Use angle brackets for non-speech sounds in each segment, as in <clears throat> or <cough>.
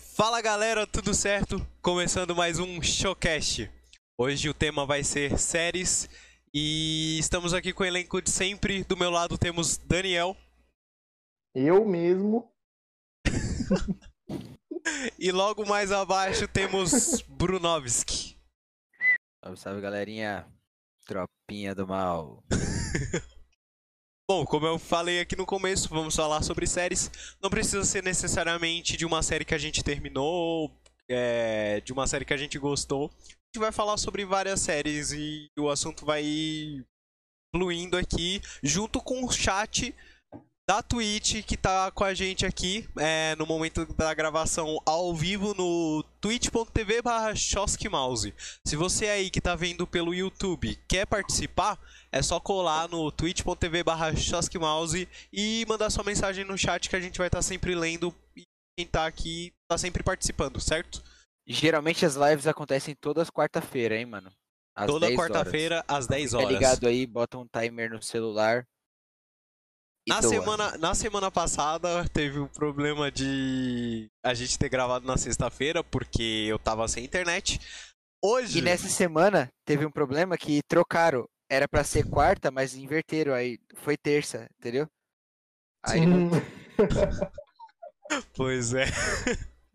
Fala galera, tudo certo? Começando mais um Showcast. Hoje o tema vai ser séries e estamos aqui com o elenco de sempre. Do meu lado temos Daniel Eu mesmo. <laughs> e logo mais abaixo temos Brunovski. Salve, salve galerinha. Tropinha do mal. <laughs> Bom, como eu falei aqui no começo, vamos falar sobre séries. Não precisa ser necessariamente de uma série que a gente terminou, é, de uma série que a gente gostou. A gente vai falar sobre várias séries e o assunto vai fluindo aqui, junto com o chat da Twitch que tá com a gente aqui é, no momento da gravação ao vivo no twitch.tv barra. Se você aí que tá vendo pelo YouTube quer participar, é só colar no twitch.tv barra Mouse e mandar sua mensagem no chat que a gente vai estar tá sempre lendo e quem tá aqui tá sempre participando, certo? Geralmente as lives acontecem todas quarta-feira, hein, mano? Às Toda quarta-feira às 10 horas. Fica ligado aí, bota um timer no celular na semana, na semana passada teve o um problema de a gente ter gravado na sexta-feira porque eu tava sem internet. Hoje. E nessa semana teve um problema que trocaram. Era para ser quarta, mas inverteram aí. Foi terça, entendeu? Aí não... <laughs> pois é.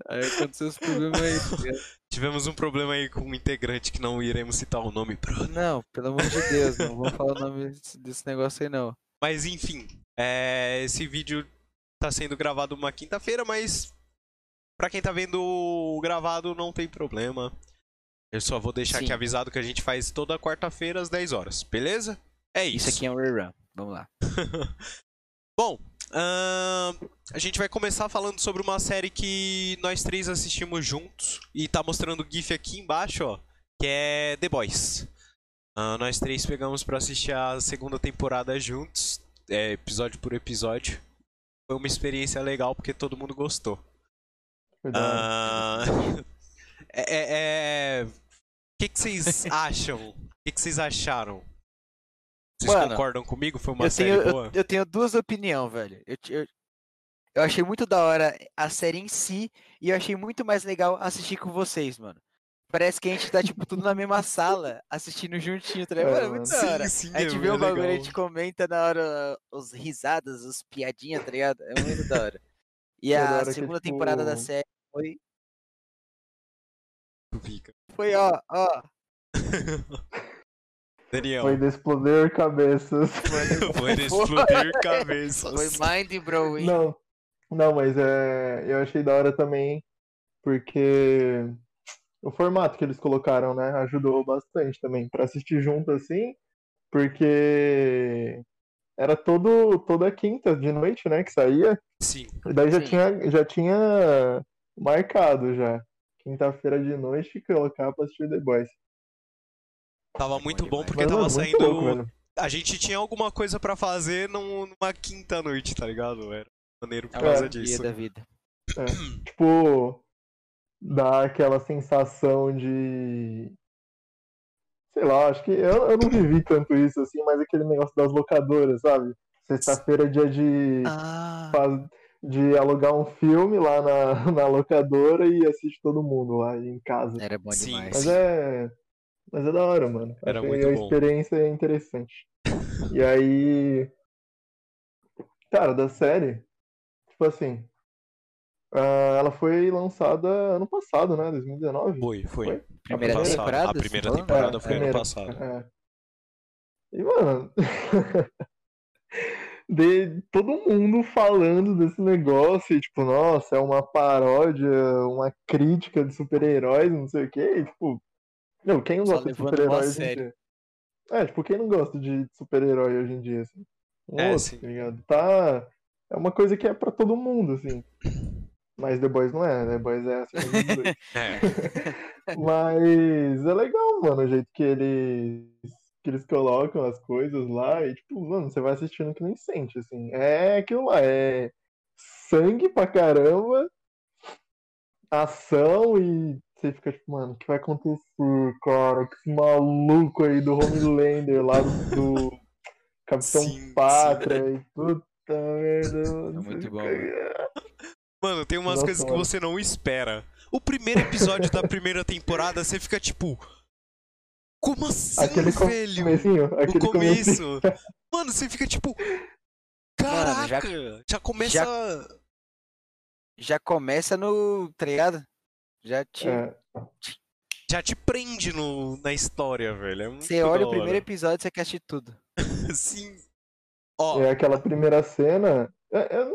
Aí aconteceu os problemas aí. Tá Tivemos um problema aí com um integrante que não iremos citar o nome, Bruno. Não, pelo amor de Deus, não vou falar o nome desse negócio aí não. Mas enfim, é, esse vídeo tá sendo gravado uma quinta-feira, mas para quem tá vendo gravado não tem problema. Eu só vou deixar Sim. aqui avisado que a gente faz toda quarta-feira às 10 horas, beleza? É isso. Isso aqui é um rerun. Vamos lá. <laughs> Bom, uh, a gente vai começar falando sobre uma série que nós três assistimos juntos e tá mostrando o GIF aqui embaixo, ó, que é The Boys. Uh, nós três pegamos para assistir a segunda temporada juntos é, episódio por episódio. Foi uma experiência legal porque todo mundo gostou. Uh, <laughs> é, é, é... que, que vocês <laughs> acham? O que, que vocês acharam? Vocês Mano, concordam comigo? Foi uma série tenho, boa? Eu, eu, tenho duas opiniões, velho. Eu, eu, eu achei muito da hora a série em si e eu achei muito mais legal assistir com vocês, mano. Parece que a gente tá, tipo, tudo na mesma sala, assistindo juntinho, tá ligado? É, muito da hora. Sim, sim, a gente é vê o bagulho, legal. a gente comenta na hora os risadas, os piadinhas, tá ligado? É muito da hora. E a segunda que, tipo... temporada da série foi. Foi, ó, ó. <laughs> Daniel. Foi de explodir cabeças. <laughs> Foi de explodir <laughs> cabeças. Foi mind blowing. Não, não, mas é, eu achei da hora também, porque o formato que eles colocaram, né, ajudou bastante também para assistir junto assim, porque era todo toda quinta de noite, né, que saía. Sim. E daí já Sim. tinha já tinha marcado já. Quinta-feira de noite colocar para assistir The Boys. Tava muito bom porque tava saindo louco, a gente tinha alguma coisa para fazer numa quinta noite, tá ligado? Era maneiro por é, causa disso. da vida. É. tipo, dá aquela sensação de. Sei lá, acho que eu, eu não vivi tanto isso assim, mas aquele negócio das locadoras, sabe? Sexta-feira é dia de. Ah. De alugar um filme lá na, <laughs> na locadora e assiste todo mundo lá em casa. Era bom demais. Mas é. Mas é da hora, mano. Era Achei muito a bom. experiência é interessante. e aí. Cara, da série, tipo assim, Uh, ela foi lançada ano passado, né? 2019? Foi, foi. foi? Primeira temporada? A primeira temporada é, foi primeira, ano passado. É. E, mano. <laughs> de todo mundo falando desse negócio, e, tipo, nossa, é uma paródia, uma crítica de super-heróis, não sei o quê. E, tipo, meu, quem não gosta de super-heróis hoje em dia? É, tipo, quem não gosta de super-herói hoje em dia, assim? é, sim. tá ligado? Tá. É uma coisa que é pra todo mundo, assim. Mas The Boys não é, The Boys é assim. <laughs> é. <laughs> Mas é legal, mano, o jeito que eles, que eles colocam as coisas lá e, tipo, mano, você vai assistindo que nem sente, assim. É aquilo lá, é sangue pra caramba, ação e você fica tipo, mano, o que vai acontecer, cara? Que esse maluco aí do Homelander lá do <laughs> Capitão sim, Pátria sim. e puta merda. É muito bom. Mano. Mano, tem umas Nossa, coisas mano. que você não espera. O primeiro episódio da primeira temporada, você fica tipo. Como assim, aquele velho? Comecinho, aquele o começo. Mano, você fica tipo. Caraca! Mano, já, já, começa. Já, já, começa no. Tá ligado? Já te. É. Já te prende no, na história, velho. É você olha o primeiro episódio e você quer assistir tudo. <laughs> Sim. Ó, é aquela primeira cena. É, é,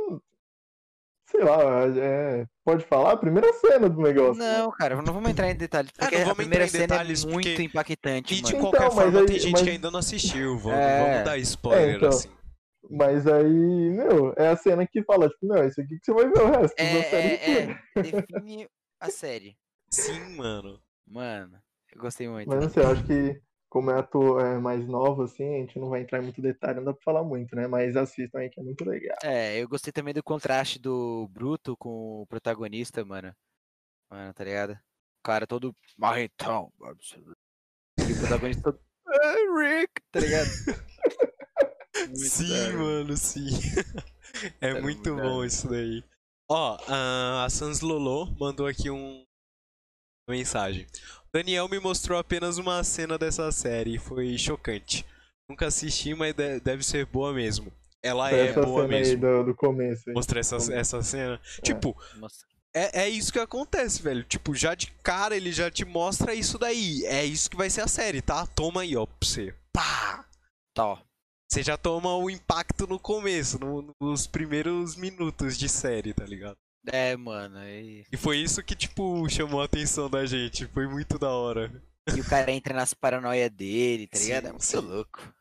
sei lá, é, pode falar a primeira cena do negócio. Não, cara, não vamos entrar em detalhes. Porque é, a primeira cena é muito porque... impactante. E de mano. qualquer então, forma, aí, tem gente mas... que ainda não assistiu. Vamos, é... vamos dar spoiler, é, então, assim. Mas aí, meu, é a cena que fala, tipo, não, isso aqui que você vai ver o resto é, da série. É, é, define a série. Sim, mano. Mano, eu gostei muito. Mas não sei, eu acho que como é ator é, mais novo, assim, a gente não vai entrar em muito detalhe, não dá pra falar muito, né? Mas assistam aí que é muito legal. É, eu gostei também do contraste do Bruto com o protagonista, mano. Mano, tá ligado? O cara todo marretão. E o protagonista todo. Rick, tá ligado? <laughs> sim, mano, sim. <laughs> é muito bom isso daí. Ó, a Sans Lolo mandou aqui um mensagem. Daniel me mostrou apenas uma cena dessa série e foi chocante. Nunca assisti, mas deve ser boa mesmo. Ela é essa boa cena mesmo. Aí do, do começo. Aí. Mostrar essa, essa cena. É. Tipo, é, é isso que acontece, velho. Tipo, já de cara ele já te mostra isso daí. É isso que vai ser a série, tá? Toma aí, ó, pra você. Pá! Tá. Você já toma o impacto no começo, no, nos primeiros minutos de série, tá ligado? É, mano. E... e foi isso que, tipo, chamou a atenção da gente. Foi muito da hora. E o cara entra nas paranoia dele, tá ligado? Sim, é muito sim. louco.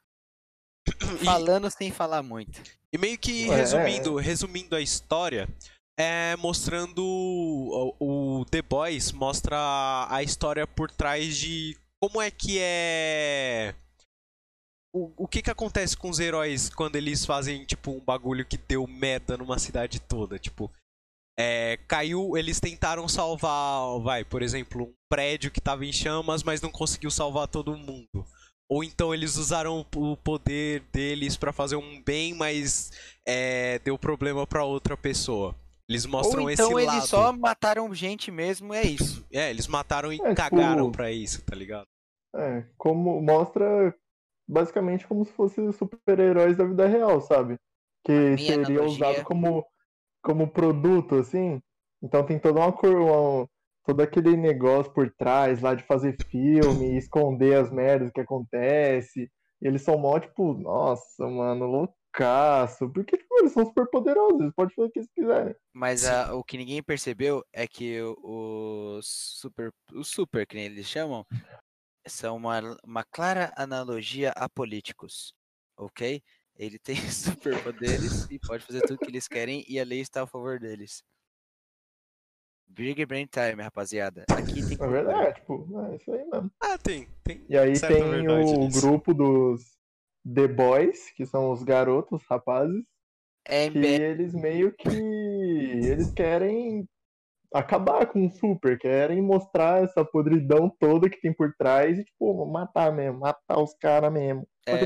Falando e... sem falar muito. E meio que resumindo, é... resumindo a história, é mostrando o, o The Boys mostra a história por trás de como é que é o, o que que acontece com os heróis quando eles fazem tipo um bagulho que deu merda numa cidade toda, tipo, é, caiu, eles tentaram salvar, vai, por exemplo, um prédio que estava em chamas, mas não conseguiu salvar todo mundo. Ou então eles usaram o poder deles para fazer um bem, mas é, deu problema para outra pessoa. Eles mostram Ou então esse lado. eles só mataram gente mesmo, é isso. <laughs> É, eles mataram e é, cagaram tipo, pra isso, tá ligado? É, como mostra basicamente como se fossem super-heróis da vida real, sabe? Que seria usado como como produto, assim. Então tem toda uma cor, todo aquele negócio por trás lá de fazer filme, <laughs> esconder as merdas que acontece. E eles são mó, tipo, nossa, mano, loucaço. Porque, tipo, eles são super poderosos, eles podem fazer o que eles quiserem. Mas a, o que ninguém percebeu é que os super, os super, que nem eles chamam, são uma, uma clara analogia a políticos, ok? Ele tem <laughs> superpoderes e pode fazer tudo que eles querem e a lei está a favor deles. Big Brain Time, rapaziada. Aqui tem. É verdade, tipo, é isso aí mesmo. Ah, tem. tem e aí tem o nisso. grupo dos The Boys, que são os garotos, rapazes. É, que eles meio que. Eles querem acabar com o Super, querem mostrar essa podridão toda que tem por trás e, tipo, matar mesmo, matar os caras mesmo. É,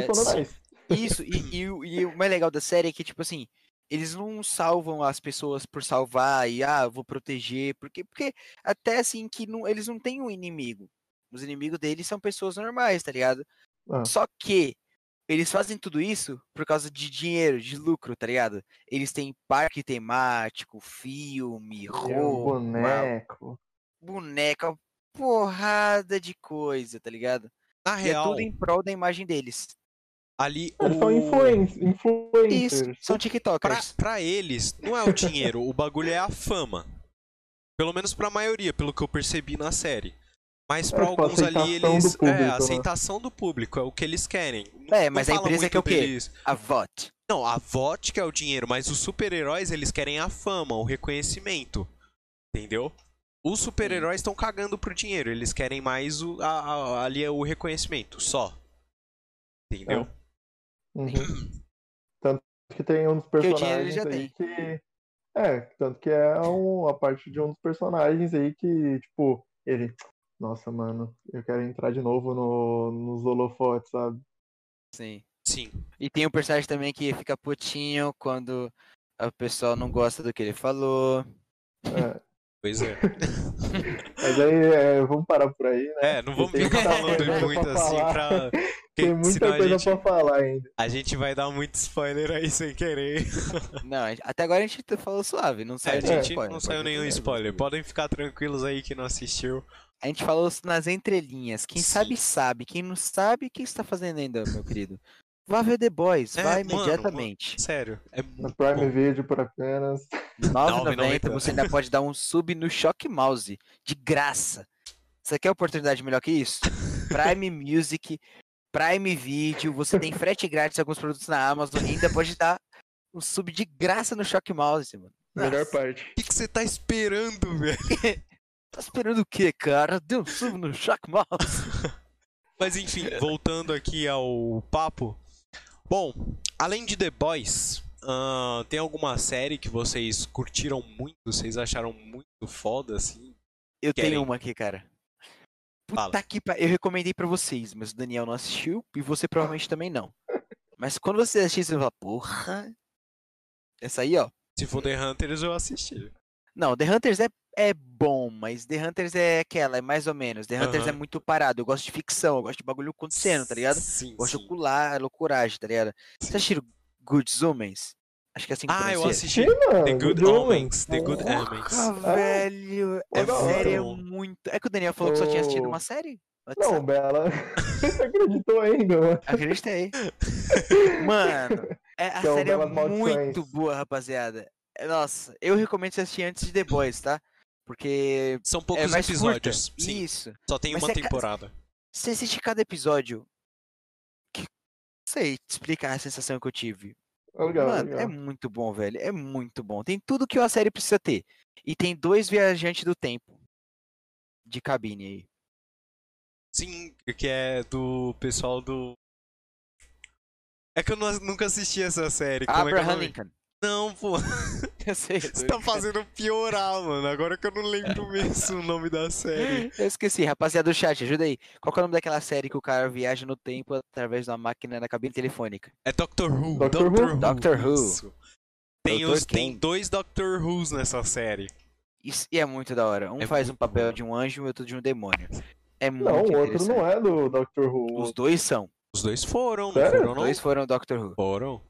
isso, e, e, e, o mais legal da série é que, tipo assim, eles não salvam as pessoas por salvar e, ah, vou proteger, porque, porque até assim que não, eles não têm um inimigo. Os inimigos deles são pessoas normais, tá ligado? Ah. Só que eles fazem tudo isso por causa de dinheiro, de lucro, tá ligado? Eles têm parque temático, filme, roupa, boneco, boneca, porrada de coisa, tá ligado? Na e real, é tudo em prol da imagem deles ali eles o... são influencers. Isso, são tiktokers. Pra, pra eles, não é o dinheiro, o bagulho é a fama. Pelo menos pra maioria, pelo que eu percebi na série. Mas pra é, tipo, alguns ali, eles. Público, é, a né? aceitação do público, é o que eles querem. É, mas a empresa quer o quê? A VOT. Não, a VOT que é o dinheiro, mas os super-heróis, eles querem a fama, o reconhecimento. Entendeu? Os super-heróis estão cagando pro dinheiro, eles querem mais o, a, a, ali é o reconhecimento, só. Entendeu? É. Uhum. Tanto que tem um dos personagens aí tem. que. É, tanto que é um, a parte de um dos personagens aí que, tipo, ele. Nossa, mano, eu quero entrar de novo no, nos holofotes, sabe? Sim. Sim. E tem um personagem também que fica putinho quando a pessoa não gosta do que ele falou. É. Pois é. <laughs> Mas aí, é, vamos parar por aí, né? É, não vamos ficar falando muito assim pra. Tem muita coisa gente, pra falar ainda. a gente vai dar muito spoiler aí sem querer. <laughs> Não, gente- até agora a gente falou suave, não É, saiu a nenhum spoiler. não saiu nenhum spoiler. Podem ficar tranquilos aí que não assistiu. A gente falou nas entrelinhas. Quem Sim. sabe, sabe. Quem não sabe, o que você tá fazendo ainda, meu querido? Vá ver The Boys, É, vai mano, imediatamente. Sério, é No Prime bom. Video por apenas. R$ 9,90 9,90. você ainda pode dar um sub no Shock Mouse, de graça. Você quer oportunidade melhor que isso? <laughs> Prime Music, Prime Video, você tem frete grátis em alguns produtos na Amazon e ainda pode dar um sub de graça no Shock Mouse, mano. Melhor Nossa, parte. O que, que você tá esperando, velho? <laughs> Tá esperando o quê, cara? Dê um sub no Shock Mouse. <laughs> Mas enfim, voltando aqui ao papo. Bom, além de The Boys, ahn, tem alguma série que vocês curtiram muito, vocês acharam muito foda, assim? Eu Querem? tenho uma aqui, cara. Fala. Puta que pa... Eu recomendei pra vocês, mas o Daniel não assistiu e você provavelmente também não. Mas quando você assistir, você vai falar, porra. Essa aí, ó. Se for The Hunters, eu assisti. Não, The Hunters é, é bom, mas The Hunters é aquela, é mais ou menos. The Hunters é muito parado. Eu gosto de ficção, eu gosto de bagulho acontecendo, tá ligado? Sim, Gosto sim. de ocular, loucuragem, tá ligado? Sim. Você assistiu Good Homens? Acho que é assim que Ah, eu assisti Sim, mano. The Good Omens. The Good Omens. Porra, velho. Hora. série é muito. É que o Daniel falou que só tinha assistido uma série? Não, Bela. Você <laughs> acreditou ainda, mano? Acreditei. <laughs> Mano, é, a Que é o série é Belas Maldições. muito boa, rapaziada. É, Nossa, eu recomendo você assistir antes de The Boys, tá? Porque São é poucos mais episódios. curta. Sim, Isso. só tem Mas uma é ca- temporada. Você assiste cada episódio. Que... Não sei te explicar a sensação que eu tive. Legal, Mano, legal. é muito bom, velho. É muito bom. Tem tudo que uma série precisa ter. E tem dois viajantes do tempo. De cabine aí. Sim, que é do pessoal do. É que eu não- nunca assisti essa série. Como é que é Abraham? Lincoln. Não, pô. <laughs> <laughs> Eu sei. Você tá fazendo piorar, mano. Agora que eu não lembro <laughs> mesmo o nome da série. Eu esqueci, rapaziada do chat, ajuda aí. Qual que é o nome daquela série que o cara viaja no tempo através de uma máquina na cabine telefônica? É Doctor Who. Doctor Who. Doctor Who. isso. Tem, os, tem dois Doctor Who's nessa série. Isso, e é muito da hora. Um É faz um papel bom. de um anjo e o outro de um demônio. É muito Não, o outro não é do Doctor Who. Os dois são. Os dois foram, não Sério? foram, Os dois foram Doctor Who. Foram.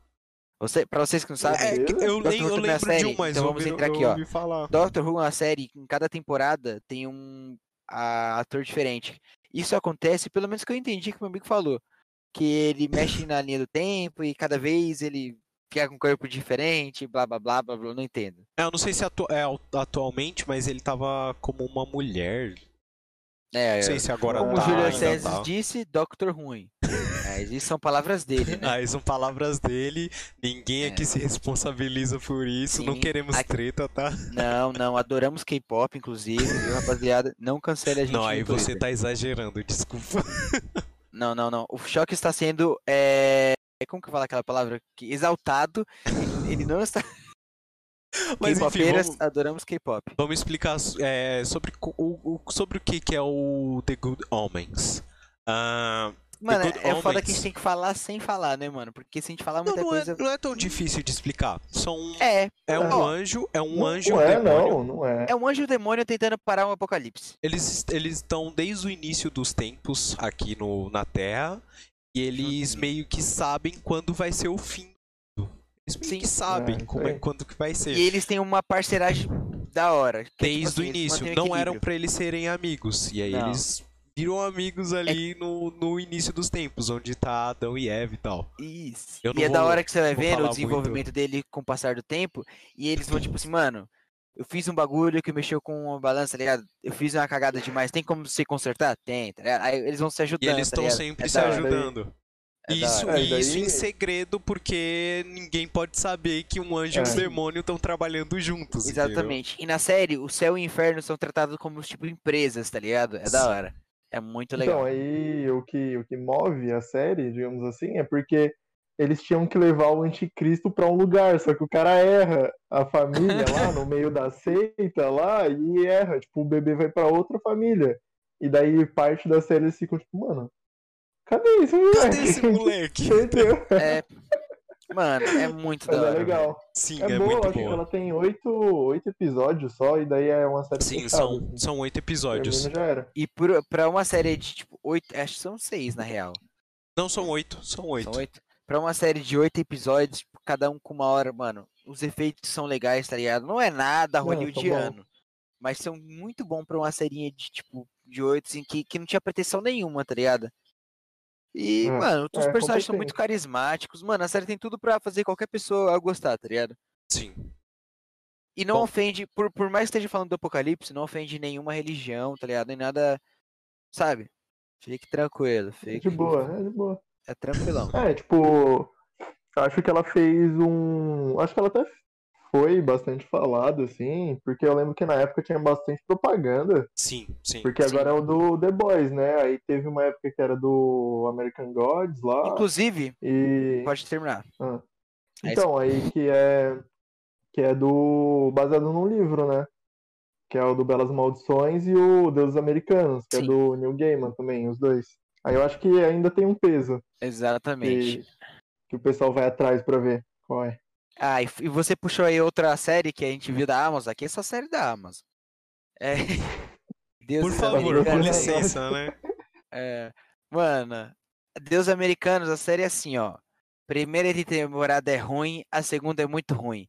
Você, pra vocês que não sabem, É, que eu, Doctor nem, Who eu é lembro de série, um, mas então vamos entrar aqui, ó. falar. Doctor Who é uma série que em cada temporada tem um a- ator diferente. Isso acontece, pelo menos que eu entendi que meu amigo falou, que ele mexe na linha do tempo e cada vez ele fica com um corpo diferente, blá blá blá blá, blá não entendo. É, eu não sei se atu- é atualmente, mas ele tava como uma mulher. É, Não sei se agora como o tá, Júlio César tá. disse, Doctor ruim. Mas isso são palavras dele, né? Ah, são palavras dele, ninguém É. aqui se responsabiliza por isso, não Sim, queremos aqui- treta, tá? Não, não, adoramos K-pop, inclusive, viu, rapaziada? Não cancele a gente. Não, aí você tá exagerando, desculpa. <laughs> Não, não, não. O choque está sendo. É... Como que eu falo aquela palavra? Que exaltado. Ele, não está. <laughs> Mas enfim, vamos, adoramos K-pop. vamos explicar é, sobre, o, o- sobre o que, que é o The Good Omens. Ah, Mano, é foda que a gente tem que falar sem falar, né, mano? Porque se a gente falar não, muita não, coisa. é, não é tão difícil de explicar. São, É, é um ó, anjo, é um Não, anjo e não um é, demônio. não, não é. é um anjo e um demônio tentando parar um apocalipse. Eles eles estão desde o início dos tempos aqui no, na Terra e eles Uhum. meio que sabem quando vai ser o fim. do mundo. Eles meio Sim. que sabem É, como é, quando que vai ser. E eles têm uma parceragem da hora. que é, tipo Desde assim, o início. Não eram pra eles serem amigos. E aí Não. É eles viram amigos ali no, no início dos tempos, onde tá Adão e Eva e tal. Isso. Eu E não é da vou- hora que você vai vou vendo o desenvolvimento dele com o passar do tempo. E eles vão, tipo assim, mano, eu fiz um bagulho que mexeu com uma balança, tá ligado? Eu fiz uma cagada demais. Tem como se consertar? Tem, tá ligado? Aí eles vão se ajudando. E eles tá estão ligado? sempre É se ajudando. É Isso. É, e daí- isso em segredo, porque ninguém pode saber que um anjo e É. um demônio estão trabalhando juntos. entendeu? Exatamente. E na série, o céu e o inferno são tratados como, tipo, empresas, tá ligado? É da hora. É muito legal. Então, aí o que, o que move a série, digamos assim, é porque eles tinham que levar o anticristo pra um lugar, só que o cara erra a família lá no meio da seita lá e erra, tipo, o bebê vai pra outra família. E daí parte da série eles ficam tipo, mano, cadê esse moleque? Cadê esse moleque? <laughs> Entendeu? É, Mano, é muito Mas da é hora. legal. Sim, É, é, boa, muito acho que boa. ela tem oito, oito episódios só, e daí é uma série Sim, fechada, são, assim. são oito episódios. Já era. E por, pra uma série de, tipo, oito. Acho que são seis, na real. Não, são oito, são oito. São oito. Pra uma série de oito episódios, tipo, cada um com uma hora, mano, os efeitos são legais, tá ligado? Não é nada hollywoodiano. Mas são muito bom pra uma serinha de, tipo, de oito, assim, que, que não tinha pretensão nenhuma, tá ligado? E, É, mano, os é, personagens são muito carismáticos. Mano, a série tem tudo pra fazer qualquer pessoa gostar, tá ligado? Sim. E não Bom. ofende, por, por mais que esteja falando do apocalipse, não ofende nenhuma religião, tá ligado? Nem nada, sabe? Fique tranquilo, É fique. de boa, é de boa. É tranquilão. É, tipo, acho que ela fez um. Acho que ela até foi bastante falada, assim, porque eu lembro que na época tinha bastante propaganda, Sim, sim. porque Sim. agora é o do The Boys, né? Aí teve uma época que era do American Gods lá, Inclusive, e. pode terminar. Ah. Aí Então, aí que é. Que é do. baseado num livro, né? Que é o do Belas Maldições e o Deuses Americanos, que Sim. é do Neil Gaiman também, os dois. Aí eu acho que ainda tem um peso Exatamente. que, que o pessoal vai atrás pra ver qual é. Ah, e, você puxou aí outra série que a gente viu da Amazon. Aqui é só série da Amazon. É. <laughs> Deus Por dos favor, com Americanos. licença, né? É, mano, Deus Americanos, a série é assim, ó. Primeira temporada é ruim, a segunda é muito ruim.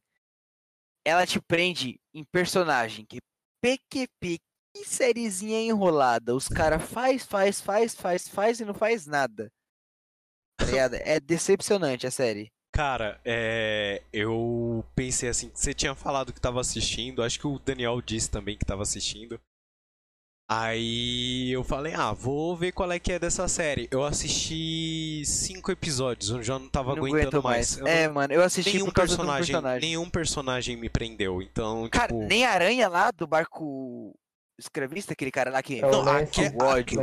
Ela te prende em personagem, que PQP, que sériezinha enrolada. Os caras faz, faz, faz, faz, faz e não faz nada. Tá? <laughs> É decepcionante a série. Cara, é, eu pensei assim, você tinha falado que tava assistindo, acho que o Daniel disse também que tava assistindo. Aí eu falei, ah, vou ver qual é que é dessa série. Eu assisti cinco episódios, eu já não tava não aguentando mais. mais. Eu É, não- mano, eu assisti nenhum personagem, do personagem. nenhum personagem me prendeu. Então, Cara, tipo, nem a aranha lá do barco escravista, aquele cara lá que. É não, aque-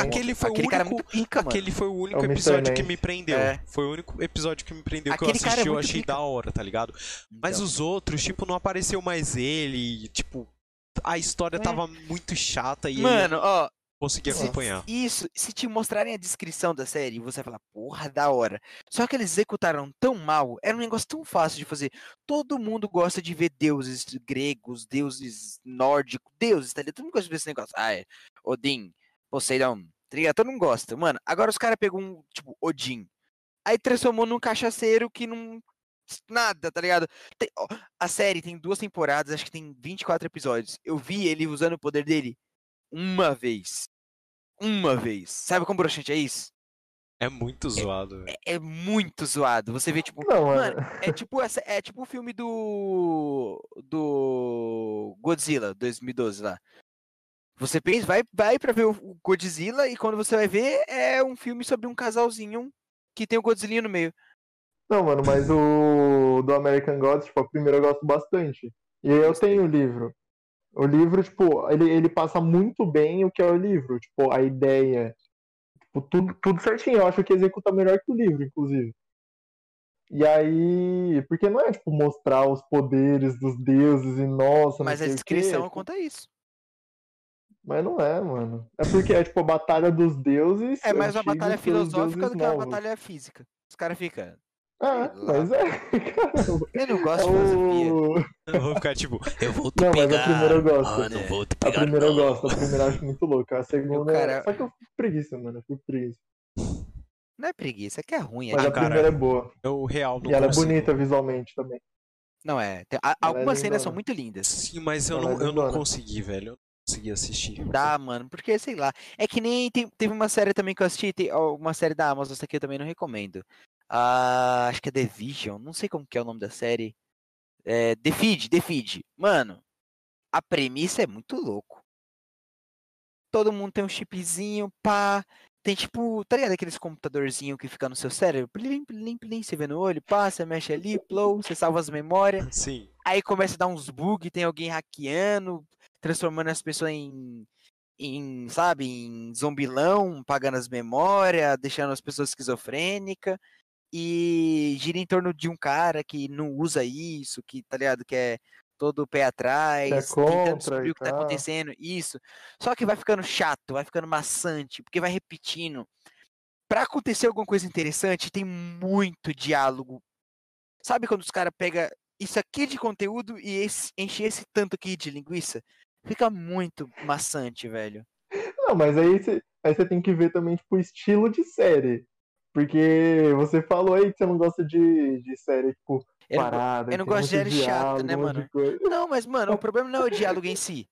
aquele foi aquele o cara é único muito pica, mano. Aquele foi o único É o episódio que me prendeu. É. Foi o único episódio que me prendeu que Aquele eu cara é assisti, eu achei da hora, tá ligado? Mas Então, os outros, tipo, não apareceu mais ele, tipo, a história É. tava muito chata e Mano, ó, eu consegui se- acompanhar. Isso, se te mostrarem a descrição da série, você vai falar, porra, da hora. Só que eles executaram tão mal, era um negócio tão fácil de fazer. Todo mundo gosta de ver deuses gregos, deuses nórdicos, deuses, tá ligado? Todo mundo gosta de ver esse negócio. Ah, é Odin, Poseidon, tá ligado? Todo mundo gosta. Mano, agora os caras pegou um, tipo, Odin. Aí transformou num cachaceiro que não. Nada, tá ligado? Tem- ó, a série tem duas temporadas, acho que tem 24 episódios. Eu vi ele usando o poder dele uma vez. Uma vez. Sabe como broxante é isso? É muito zoado, velho. É, é muito zoado. Você vê, tipo. Não, Mano, é tipo, essa, é tipo o filme do. Do. Godzilla 2012 lá. Você pensa, vai, vai pra ver o Godzilla e quando você vai ver, é um filme sobre um casalzinho que tem o Godzilla no meio. Não, mano, mas o do American Gods, tipo, a primeira eu gosto bastante. E eu tenho o livro. O livro, tipo, ele, ele passa muito bem o que é o livro. Tipo, a ideia. Tipo, tudo, tudo certinho. Eu acho que executa melhor que o livro, inclusive. E aí. Porque não é, tipo, mostrar os poderes dos deuses e nossa, Mas a descrição tipo, conta isso. Mas não é, mano. É porque é, tipo, a batalha dos deuses. É mais uma batalha filosófica do que uma batalha física. Os caras ficam. Ah, mas é. <laughs> Eu não gosto É de filosofia. o... Eu vou ficar tipo, eu vou te Não, mas a pegar. primeira eu gosto. Mano, eu vou te A pegar. primeira eu não. gosto, a primeira eu acho muito louca. A segunda. cara- Só que eu fico preguiça, mano. Eu fico preguiça. Não é preguiça, é que é ruim. é Mas Ah, a cara, primeira é boa. Eu real não E ela consigo. é bonita visualmente também. Não é. tem- a- é algumas cenas são muito lindas. Sim, mas eu Ela não, é eu não consegui, velho. Consegui assistir. Dá, mano, porque sei lá. É que nem tem- teve uma série também que eu assisti, tem, uma série da Amazon, essa aqui eu também não recomendo. Ah, acho que é The Vision, não sei como que é o nome da série. É, The Feed, The Feed. Mano, a premissa é muito louco. Todo mundo tem um chipzinho, pá. Tem tipo, tá ligado aqueles computadorzinho que fica no seu cérebro? Plim, plim, plim, você vê no olho, pá, você mexe ali, plow, você salva as memórias. <laughs> Sim. Aí começa a dar uns bugs, tem alguém hackeando, transformando as pessoas em, em sabe, em zombilão, pagando as memórias, deixando as pessoas esquizofrênicas. E gira em torno de um cara que não usa isso, que, tá ligado, que é todo pé atrás, tentando contra descobrir o que tá acontecendo, isso. Só que vai ficando chato, vai ficando maçante, porque vai repetindo. Pra acontecer alguma coisa interessante, tem muito diálogo Sabe quando os caras pegam isso aqui de conteúdo e esse, enche esse tanto aqui de linguiça? Fica muito maçante, velho. Não, mas aí você aí tem que ver também, tipo, o estilo de série. Porque você falou aí que você não gosta de, de série, tipo, Eu não- parada. eu não que tem gosto de série chata, né, mano? Não, mas, mano, o problema não é o diálogo em si.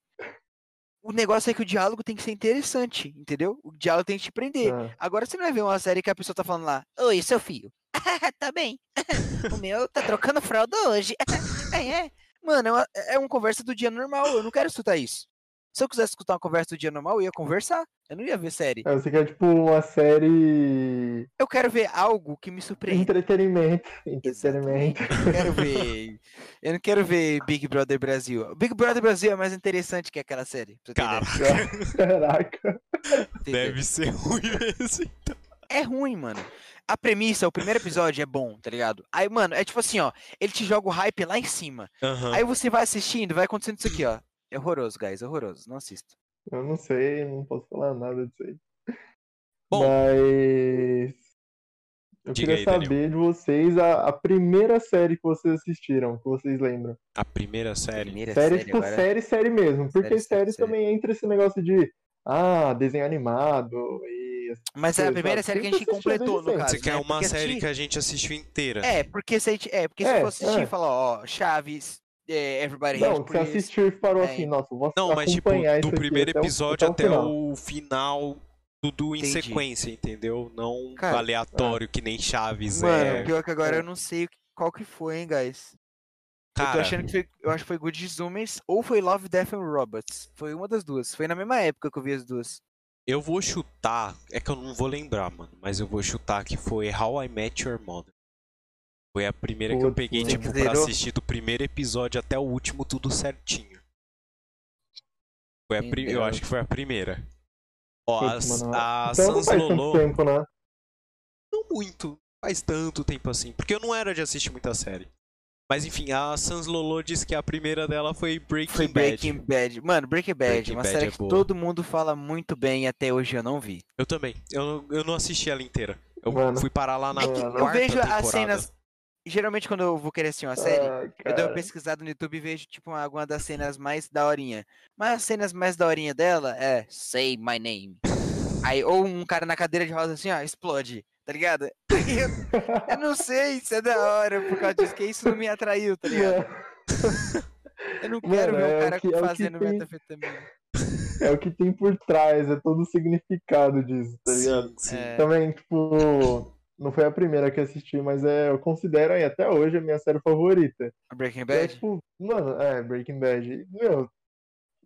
O negócio é que o diálogo tem que ser interessante, entendeu? O diálogo tem que te prender. Ah, Agora você não vai ver uma série que a pessoa tá falando lá, Oi, seu filho. <laughs> tá bem. <laughs> o meu tá trocando fralda hoje. <laughs> é, é. Mano, é uma, é uma conversa do dia normal. Eu não quero escutar isso. Se eu quisesse escutar uma conversa do dia normal, eu ia conversar. Eu não ia ver série. aí você quer, tipo, uma série. Eu quero ver algo que me surpreenda. Entretenimento. <laughs> Entretenimento. Eu quero ver. Eu não quero ver Big Brother Brasil. Big Brother Brasil é mais interessante que aquela série. Caraca. entendeu? deve ser ruim mesmo. É ruim, mano. A premissa, o primeiro episódio é bom, tá ligado? Aí, mano, é tipo assim, ó. Ele te joga o hype lá em cima. Aham. Aí você vai assistindo, vai acontecendo isso aqui, ó. É horroroso, guys, é horroroso. Não assista. Eu não sei, não posso falar nada disso aí. Bom. Mas. Eu Diga queria aí, Daniel. saber de vocês a, a primeira série que vocês assistiram, que vocês lembram. A primeira série. Primeira série, série tipo, agora. série, série mesmo. Porque Série, série, série, série. também entra esse negócio de. Ah, desenho animado e. essas Mas é a primeira série que a gente completou, no caso. Você quer né? uma Porque série assistir- que a gente assistiu inteira. É, porque se a gente. É, porque se É, for assistir é. e falar, ó, Chaves, é, Everybody Não, você Chris, assistiu e parou é. assim, nossa, vou Não, mas tipo, do primeiro até o- episódio até, até o final. o final, tudo em Entendi. sequência, entendeu? Não Cara, aleatório, que nem Chaves Mano, é. pior que agora eu não sei qual que foi, hein, guys. eu tô Cara, achando que foi. Eu acho que foi Good Zoomies ou foi Love, Death and Robots. Foi uma das duas. Foi na mesma época que eu vi as duas. Eu vou chutar. É que eu não vou lembrar, mano. Mas eu vou chutar que foi How I Met Your Mother. Foi a primeira que eu Putz, peguei, tipo, pra Zerou? assistir do primeiro episódio até o último, tudo certinho. Foi a pri- Eu acho que foi a primeira. Ó, Putz, mano, a Então não Sans faz tanto Lolo. tempo, né? Não muito. Faz tanto tempo assim. Porque eu não era de assistir muita série. Mas enfim, a Sans Lolo disse que a primeira dela foi Breaking Foi Bad. Breaking Bad. Mano, Breaking Bad, Breaking uma Bad série é que boa. todo mundo fala muito bem e até hoje eu não vi. Eu também. Eu, não- eu não assisti ela inteira. Eu Mano. fui parar lá na É eu quarta eu vejo temporada. as cenas. Geralmente, quando eu vou querer assistir uma série, Ah, eu dou uma pesquisada no YouTube e vejo, tipo, alguma das cenas mais daorinha. Mas as cenas mais daorinha dela é Say My Name. <laughs> Aí, ou um cara na cadeira de rosa assim, ó, explode, tá ligado? Eu, não sei se é da hora por causa disso, que isso não me atraiu, tá ligado? Eu não quero Mano, ver é um o cara que- é o que fazendo tem- metafetamina. <laughs> É o que tem por trás, é todo o significado disso, tá ligado? Sim, sim. É. Também, tipo, não foi a primeira que assisti, mas é, eu considero aí até hoje a minha série favorita. Breaking É, Bad? tipo, mano, é, Breaking Bad. Meu,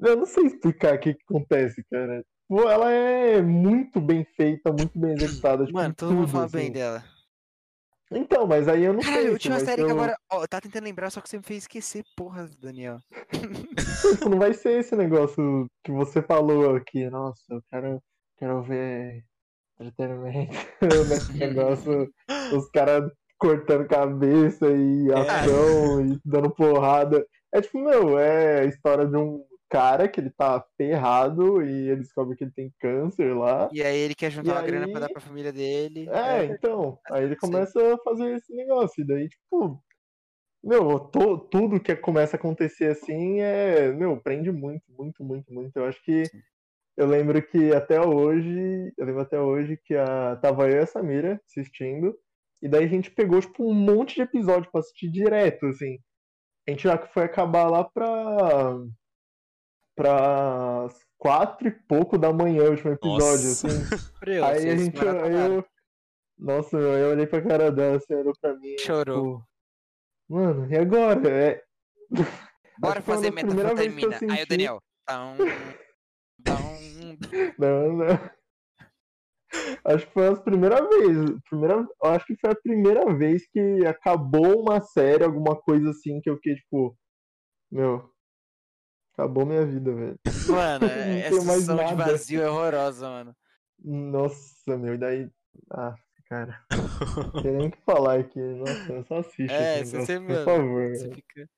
eu não sei explicar o que, que acontece, cara. Tipo, ela é muito bem feita, muito bem executada. Tipo, Mano, todo mundo tudo, fala bem assim. dela. Então, mas aí eu não Caralho, sei. eu vai série ser que agora. Ó, eu tava tentando lembrar, só que você me fez esquecer, porra, Daniel. <laughs> Tipo, não vai ser esse negócio que você falou aqui. Nossa, eu quero, quero ver entretenimento. <laughs> Nesse <laughs> negócio, os caras cortando cabeça e É. ação e dando porrada. É tipo, meu, é a história de um cara que ele tá ferrado e ele descobre que ele tem câncer lá. E aí ele quer juntar E uma grana pra aí- dar pra família dele. É, então. Aí ele Sim. começa a fazer esse negócio. E daí, tipo. Meu, tudo que começa a acontecer assim é. Meu, prende muito, muito, muito, muito. Eu acho que. Sim. Eu lembro que até hoje. Eu lembro até hoje que a, tava eu e a Samira assistindo. E daí a gente pegou, tipo, um monte de episódio pra assistir direto, assim. A gente já foi acabar lá pra. Pra quatro e pouco da manhã o último episódio, Nossa. assim. <laughs> Aí a gente. Eu... Nossa, meu, eu olhei pra cara dela, assim, olhou pra mim. Chorou. tipo, Mano, e agora? É... <laughs> Bora fazer eu metafetamina. Aí o senti- Daniel. Tão, tão, <laughs> Não, não. Acho que foi as primeiras vezes. Primeira... Acho que foi a primeira vez que acabou uma série, alguma coisa assim, que eu fiquei, tipo. Meu. Acabou minha vida, velho. Mano, <laughs> essa sensação de vazio é horrorosa, mano. Nossa, meu, e daí. Ah, cara. Não <laughs> tem nem o que falar aqui. Nossa, só assiste É, negócio, você, por mano, favor. Você velho. fica.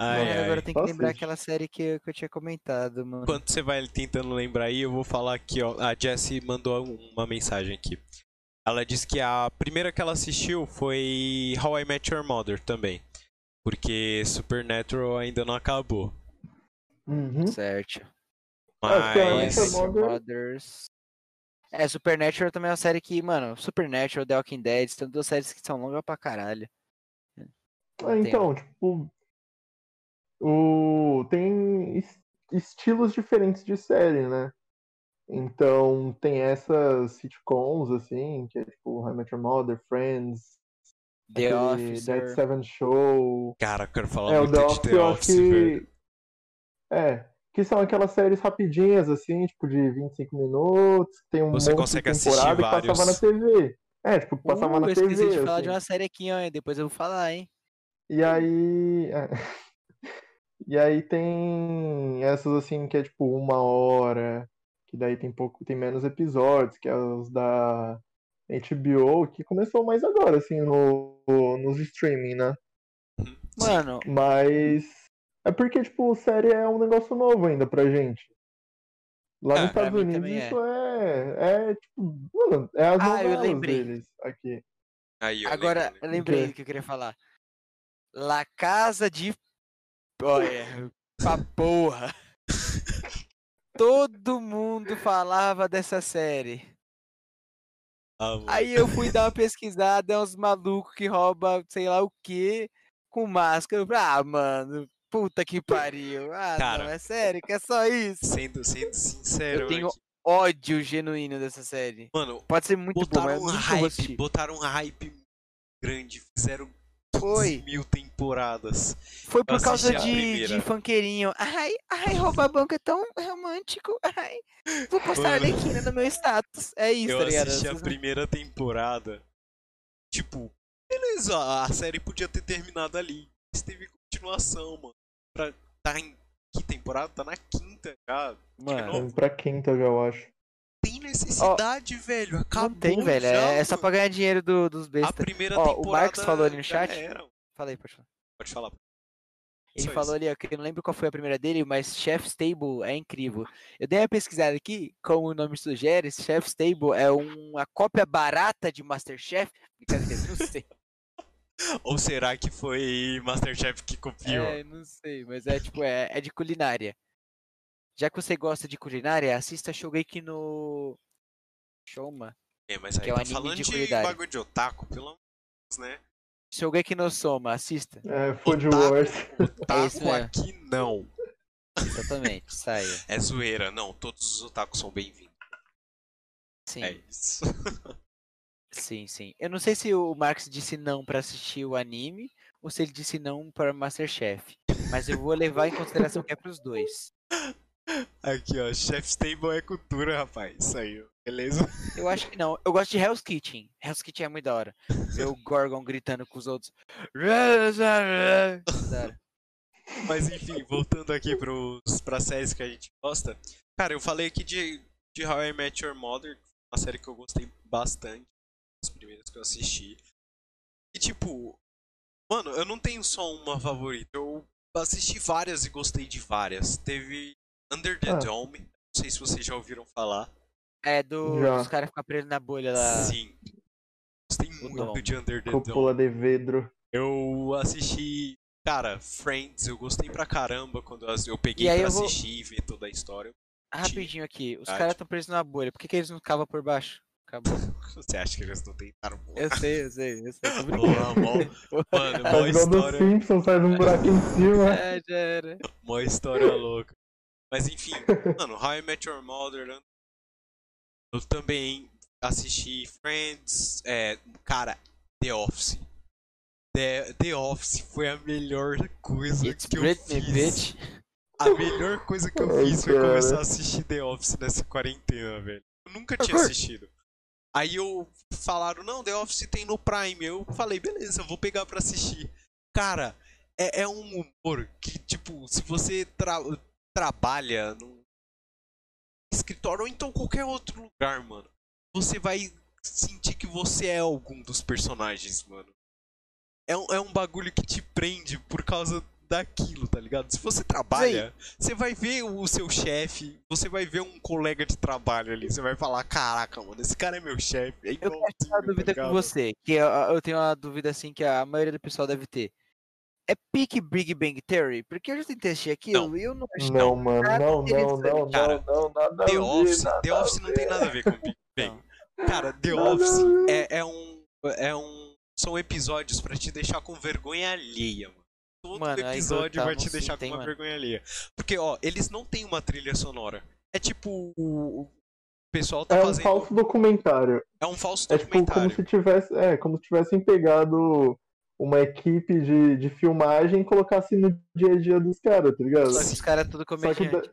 Ai, Mano, ai. agora tem que lembrar assiste. aquela série que eu, que eu tinha comentado, mano. Enquanto você vai tentando lembrar aí, eu vou falar aqui, ó. A Jessie mandou um- uma mensagem aqui. ela disse que a primeira que ela assistiu foi How I Met Your Mother também. Porque Supernatural ainda não acabou. Uhum. Certo. Mas. Met Your Mother- Mothers. É, Supernatural também é uma série que, mano, Supernatural, The Walking Dead, são duas séries que são longas pra caralho. Ah, então, tipo. O... Tem es- estilos diferentes de série, né? Então, tem essas sitcoms, assim, que é tipo How I Met Your Mother, Friends, The Office. Dead Seven Show. Cara, eu quero falar É, muito The de The Office, velho. Que. É, que são aquelas séries rapidinhas, assim, tipo de 25 minutos, tem um Você monte consegue de assistir temporada e passava na. TV. É, tipo, passava Uh, na eu TV. esqueci de falar de assim. uma série aqui, ó, depois eu vou falar, hein. E aí. é. <laughs> E aí tem essas assim que é tipo uma hora, que daí tem pouco, tem menos episódios, que é os da HBO, que começou mais agora, assim, no, nos streaming, né? Mano, Mas é porque, tipo, série é um negócio novo ainda pra gente. Lá É, nos Estados Unidos também é. isso é, é tipo, mano, é as Ah, eu lembrei. deles aqui. Aí, ó, agora lembra, eu lembra. lembrei do que eu queria falar. La Casa de. Olha, <laughs> pra porra. Todo mundo falava dessa série. Ah. Aí eu fui dar uma pesquisada, é uns malucos que roubam sei lá o que com máscara. Eu falei, Ah, mano, puta que pariu. Ah, Cara. não, é sério, que é só isso. Sendo, sendo sincero, Eu tenho aqui. ódio genuíno dessa série. Mano, Pode ser muito bom, botaram mas um hype, assistir. botaram um hype grande, fizeram 15 Foi. mil temporadas. Foi por causa de, de funkeirinho. Ai, ai, roubar banco é tão romântico. Ai, vou postar Mano. Arlequina no meu status. É isso, Eu tá ligado? assisti a primeira temporada. Tipo, beleza, a série podia ter terminado ali. Mas teve continuação, mano. Pra, tá em que temporada? Tá na quinta já. Mano, pra quinta já, eu acho. Tem necessidade, velho. Acabou não tem, velho. já, É, é só pra ganhar dinheiro do- dos A bestas. primeira Ó, o temporada. Marcos falou ali no chat. era. Fala aí, pode falar. Pode falar. Ele Só falou isso. ali, ó, que eu não lembro qual foi a primeira dele, mas Chef's Table é incrível. Eu dei uma pesquisada aqui, como o nome sugere, Chef's Table é uma cópia barata de Masterchef. Brincadeira, não sei. <laughs> Ou será que foi Masterchef que copiou? É, não sei, mas é tipo, é, é de culinária. Já que você gosta de culinária, assista Shogeki no Shoma. É, mas aí que é um tá anime falando de de, culinária. bagulho de otaku, pelo amor de Deus, né? Shogeki no Soma, assista. É, Food Otaku, Wars. otaku mesmo. aqui não. Exatamente, saia. É zoeira, não. Todos os otakus são bem-vindos. Sim, É isso. <laughs> sim, sim. Eu não sei se o Marx disse não pra assistir o anime ou se ele disse não para Masterchef. Mas eu vou levar em consideração que é pros dois. Aqui, ó. Chef's Table é cultura, rapaz. Isso aí, beleza? Eu acho que não. Eu gosto de Hell's Kitchen. Hell's Kitchen é muito da hora. Ver o Gorgon gritando com os outros. Mas enfim, voltando aqui pros, pra séries que a gente gosta. Cara, eu falei aqui de, de How I Met Your Mother, uma série que eu gostei bastante. As primeiras que eu assisti. E tipo, mano, eu não tenho só uma favorita. Eu assisti várias e gostei de várias. Teve Under the Ah. Dome. Não sei se vocês já ouviram falar. É do, Já. dos caras ficam presos na bolha lá. Sim. Gostei muito Dome. de Under the Dome. Cúpula de vidro. Eu assisti. Cara, Friends, eu gostei pra caramba quando eu, eu peguei E aí pra eu vou- assistir e ver toda a história. Rapidinho aqui. Os caras estão presos na bolha. Por que, que eles não cavam por baixo? Acabou. Você acha que eles não tentaram? Pô, Eu sei, eu sei, eu sei. Tô brincando. mó- mano, <laughs> É mó igual do história, Simpsons, faz um buraco em cima. <laughs> É, já era. mó história louca. Mas enfim, mano, How I Met Your Mother. Eu também assisti Friends. É, cara, The Office. The, The Office foi a melhor coisa It's que eu Britney, fiz. bitch. A melhor coisa que eu <laughs> fiz foi começar a assistir The Office nessa quarentena, velho. Eu nunca tinha assistido. Aí eu falaram, não, The Office tem no Prime. Eu falei, beleza, vou pegar pra assistir. Cara, é, é um humor que, tipo, se você tra- trabalha num escritório ou então qualquer outro lugar, mano, você vai sentir que você é algum dos personagens, mano. É um, é um bagulho que te prende por causa daquilo, tá ligado? Se você trabalha, você vai ver o seu chefe, você vai ver um colega de trabalho ali, você vai falar, caraca, mano, esse cara é meu chefe. É eu tenho uma dúvida tá com você, que eu, eu tenho uma dúvida assim que a maioria do pessoal deve ter. É pique Big Bang Theory? Porque eu já tentei assistir aquilo e eu não achei Não, mano, não, não, não, cara, não, não, nada The Office, The Office não tem nada a ver com Big <laughs> Bang. Cara, The Office é, é um. É um. São episódios para te deixar com vergonha alheia, mano. Todo mano, episódio vai te deixar com uma mano. vergonha alheia. Porque, ó, eles não têm uma trilha sonora. É tipo. O pessoal tá é fazendo. É um falso documentário. É um falso documentário. É tipo como se tivesse. É, como se tivessem pegado uma equipe de, de filmagem e colocasse no dia a dia dos caras, tá ligado? Só que os caras é tudo comediante.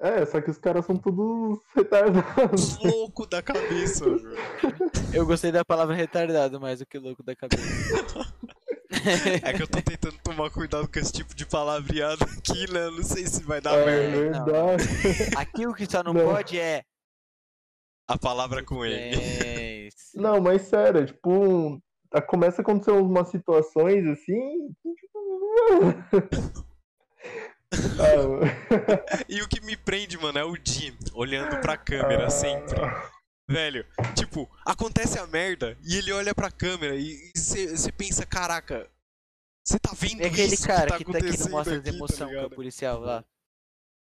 É, só que os caras são todos retardados. Louco da cabeça, <laughs> Eu gostei da palavra retardado mais do que louco da cabeça. <laughs> É que eu tô tentando tomar cuidado com esse tipo de palavreado aqui, né? Não sei se vai dar é, merda. Verdade. Aqui o que só não, não, pode é. A palavra com ele. É... Não, mas sério, tipo, começa a acontecer umas situações assim. Tipo... <laughs> e o que me prende, mano, é o Jim olhando pra câmera sempre. Velho, tipo, acontece a merda e ele olha pra câmera e você pensa, caraca, você tá vendo é aquele isso cara que, tá que, tá aqui não mostra aqui, as emoção tá com o policial lá.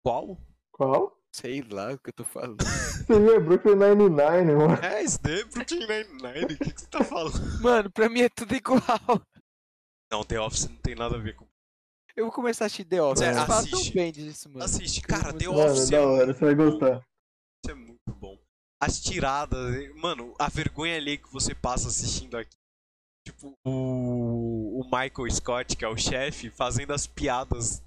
Qual? Qual? Sei lá o que eu tô falando. <laughs> Você viu? É Brooklyn Nine-Nine, mano. É, isso daí é Brooklyn Nine-Nine. O que, que você tá falando? <laughs> Mano, pra mim é tudo igual. Não, The Office não tem nada a ver com. Eu vou começar a assistir The Office. É, Fala assiste. tão bem disso, mano. Assiste, cara, The Mano, Office. da é hora, você vai gostar. Isso é muito bom. As tiradas, mano, a vergonha ali que você passa assistindo aqui. Tipo, o, o Michael Scott, que é o chefe, fazendo as piadas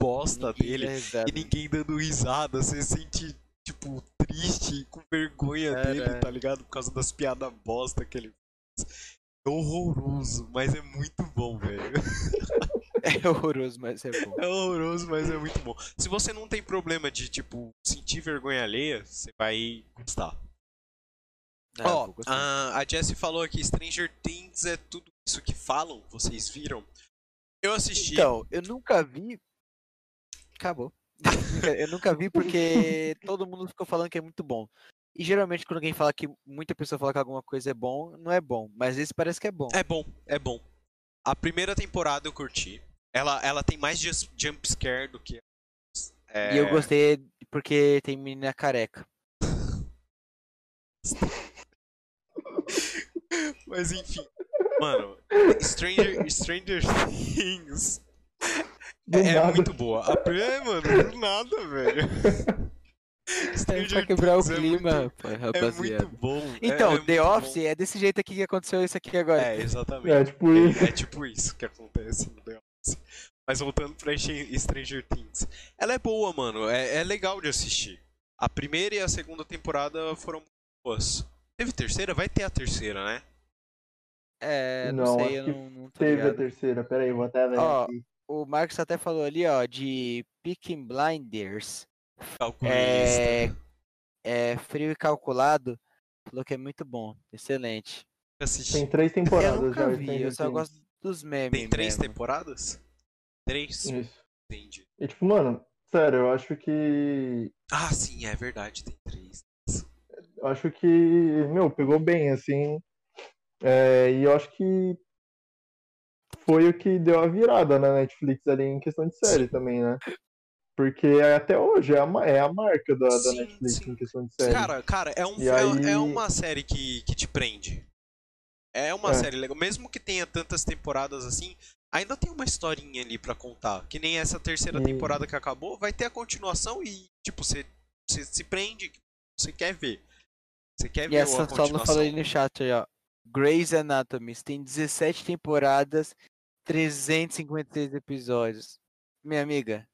bosta Ninguém dele e ninguém dando risada. Você se sente, tipo, triste, com vergonha dele, Caralho. tá ligado? Por causa das piadas bosta que ele faz. É horroroso, mas é muito bom, velho. <laughs> É horroroso, mas é bom. É horroroso, mas é muito bom. Se você não tem problema de, tipo, sentir vergonha alheia, você vai gostar. Ah, Ó, vou gostar. a, a Jessie falou aqui, Stranger Things é tudo isso que falam, vocês viram? Eu assisti. Então, eu nunca vi. Acabou. <laughs> eu nunca vi porque todo mundo ficou falando que é muito bom. E geralmente quando alguém fala que muita pessoa fala que alguma coisa é bom, não é bom. Mas esse parece que é bom. É bom, é bom. A primeira temporada eu curti. Ela, ela tem mais jump scare do que. É... E eu gostei porque tem menina careca. <laughs> <laughs> Mas enfim. Mano, Stranger, Stranger Things Do é, é nada. muito boa. A primeira, é, mano, do nada, velho. <laughs> É Stranger pra quebrar o Things é clima, muito- rapaz, É rapaziada. muito bom. Então, é, é The Office bom. é desse jeito aqui que aconteceu isso aqui agora. É, exatamente. É tipo isso. É, é tipo isso que acontece no The Office. Mas voltando pra Str- Stranger Things. Ela é boa, mano. É, é legal de assistir. A primeira e a segunda temporada foram boas. Teve terceira? Vai ter a terceira, né? É, não, Não, sei, eu não, não tô Teve a ligado. terceira, peraí, vou até ver Ó, aqui. O Marcos até falou ali, ó, de Picking Blinders. Calculista. É, é frio e calculado. Falou que é muito bom. Excelente. Assisti. Tem três Eu temporadas nunca já. vi, eu só gosto dos memes. Tem três mesmo. temporadas? Três? Isso. Entendi. E tipo, mano, sério, eu acho que. Ah, sim, é verdade, tem três. Acho que, meu, pegou bem, assim. É, e eu acho que foi o que deu a virada na Netflix ali em questão de série Sim. também, né? Porque até hoje é a, é a marca da, da Sim, Netflix sim. em questão de série. Cara, cara, é, um, é, aí- é uma série que, que te prende. É uma É. série legal. Mesmo que tenha tantas temporadas assim, ainda tem uma historinha ali pra contar. Que nem essa terceira E- temporada que acabou, vai ter a continuação e, tipo, você, você se prende, você quer ver. Você quer E ver essa a só não continuação. falou aí no chat aí, ó. Grey's Anatomy tem 17 temporadas, 356 episódios. Minha amiga.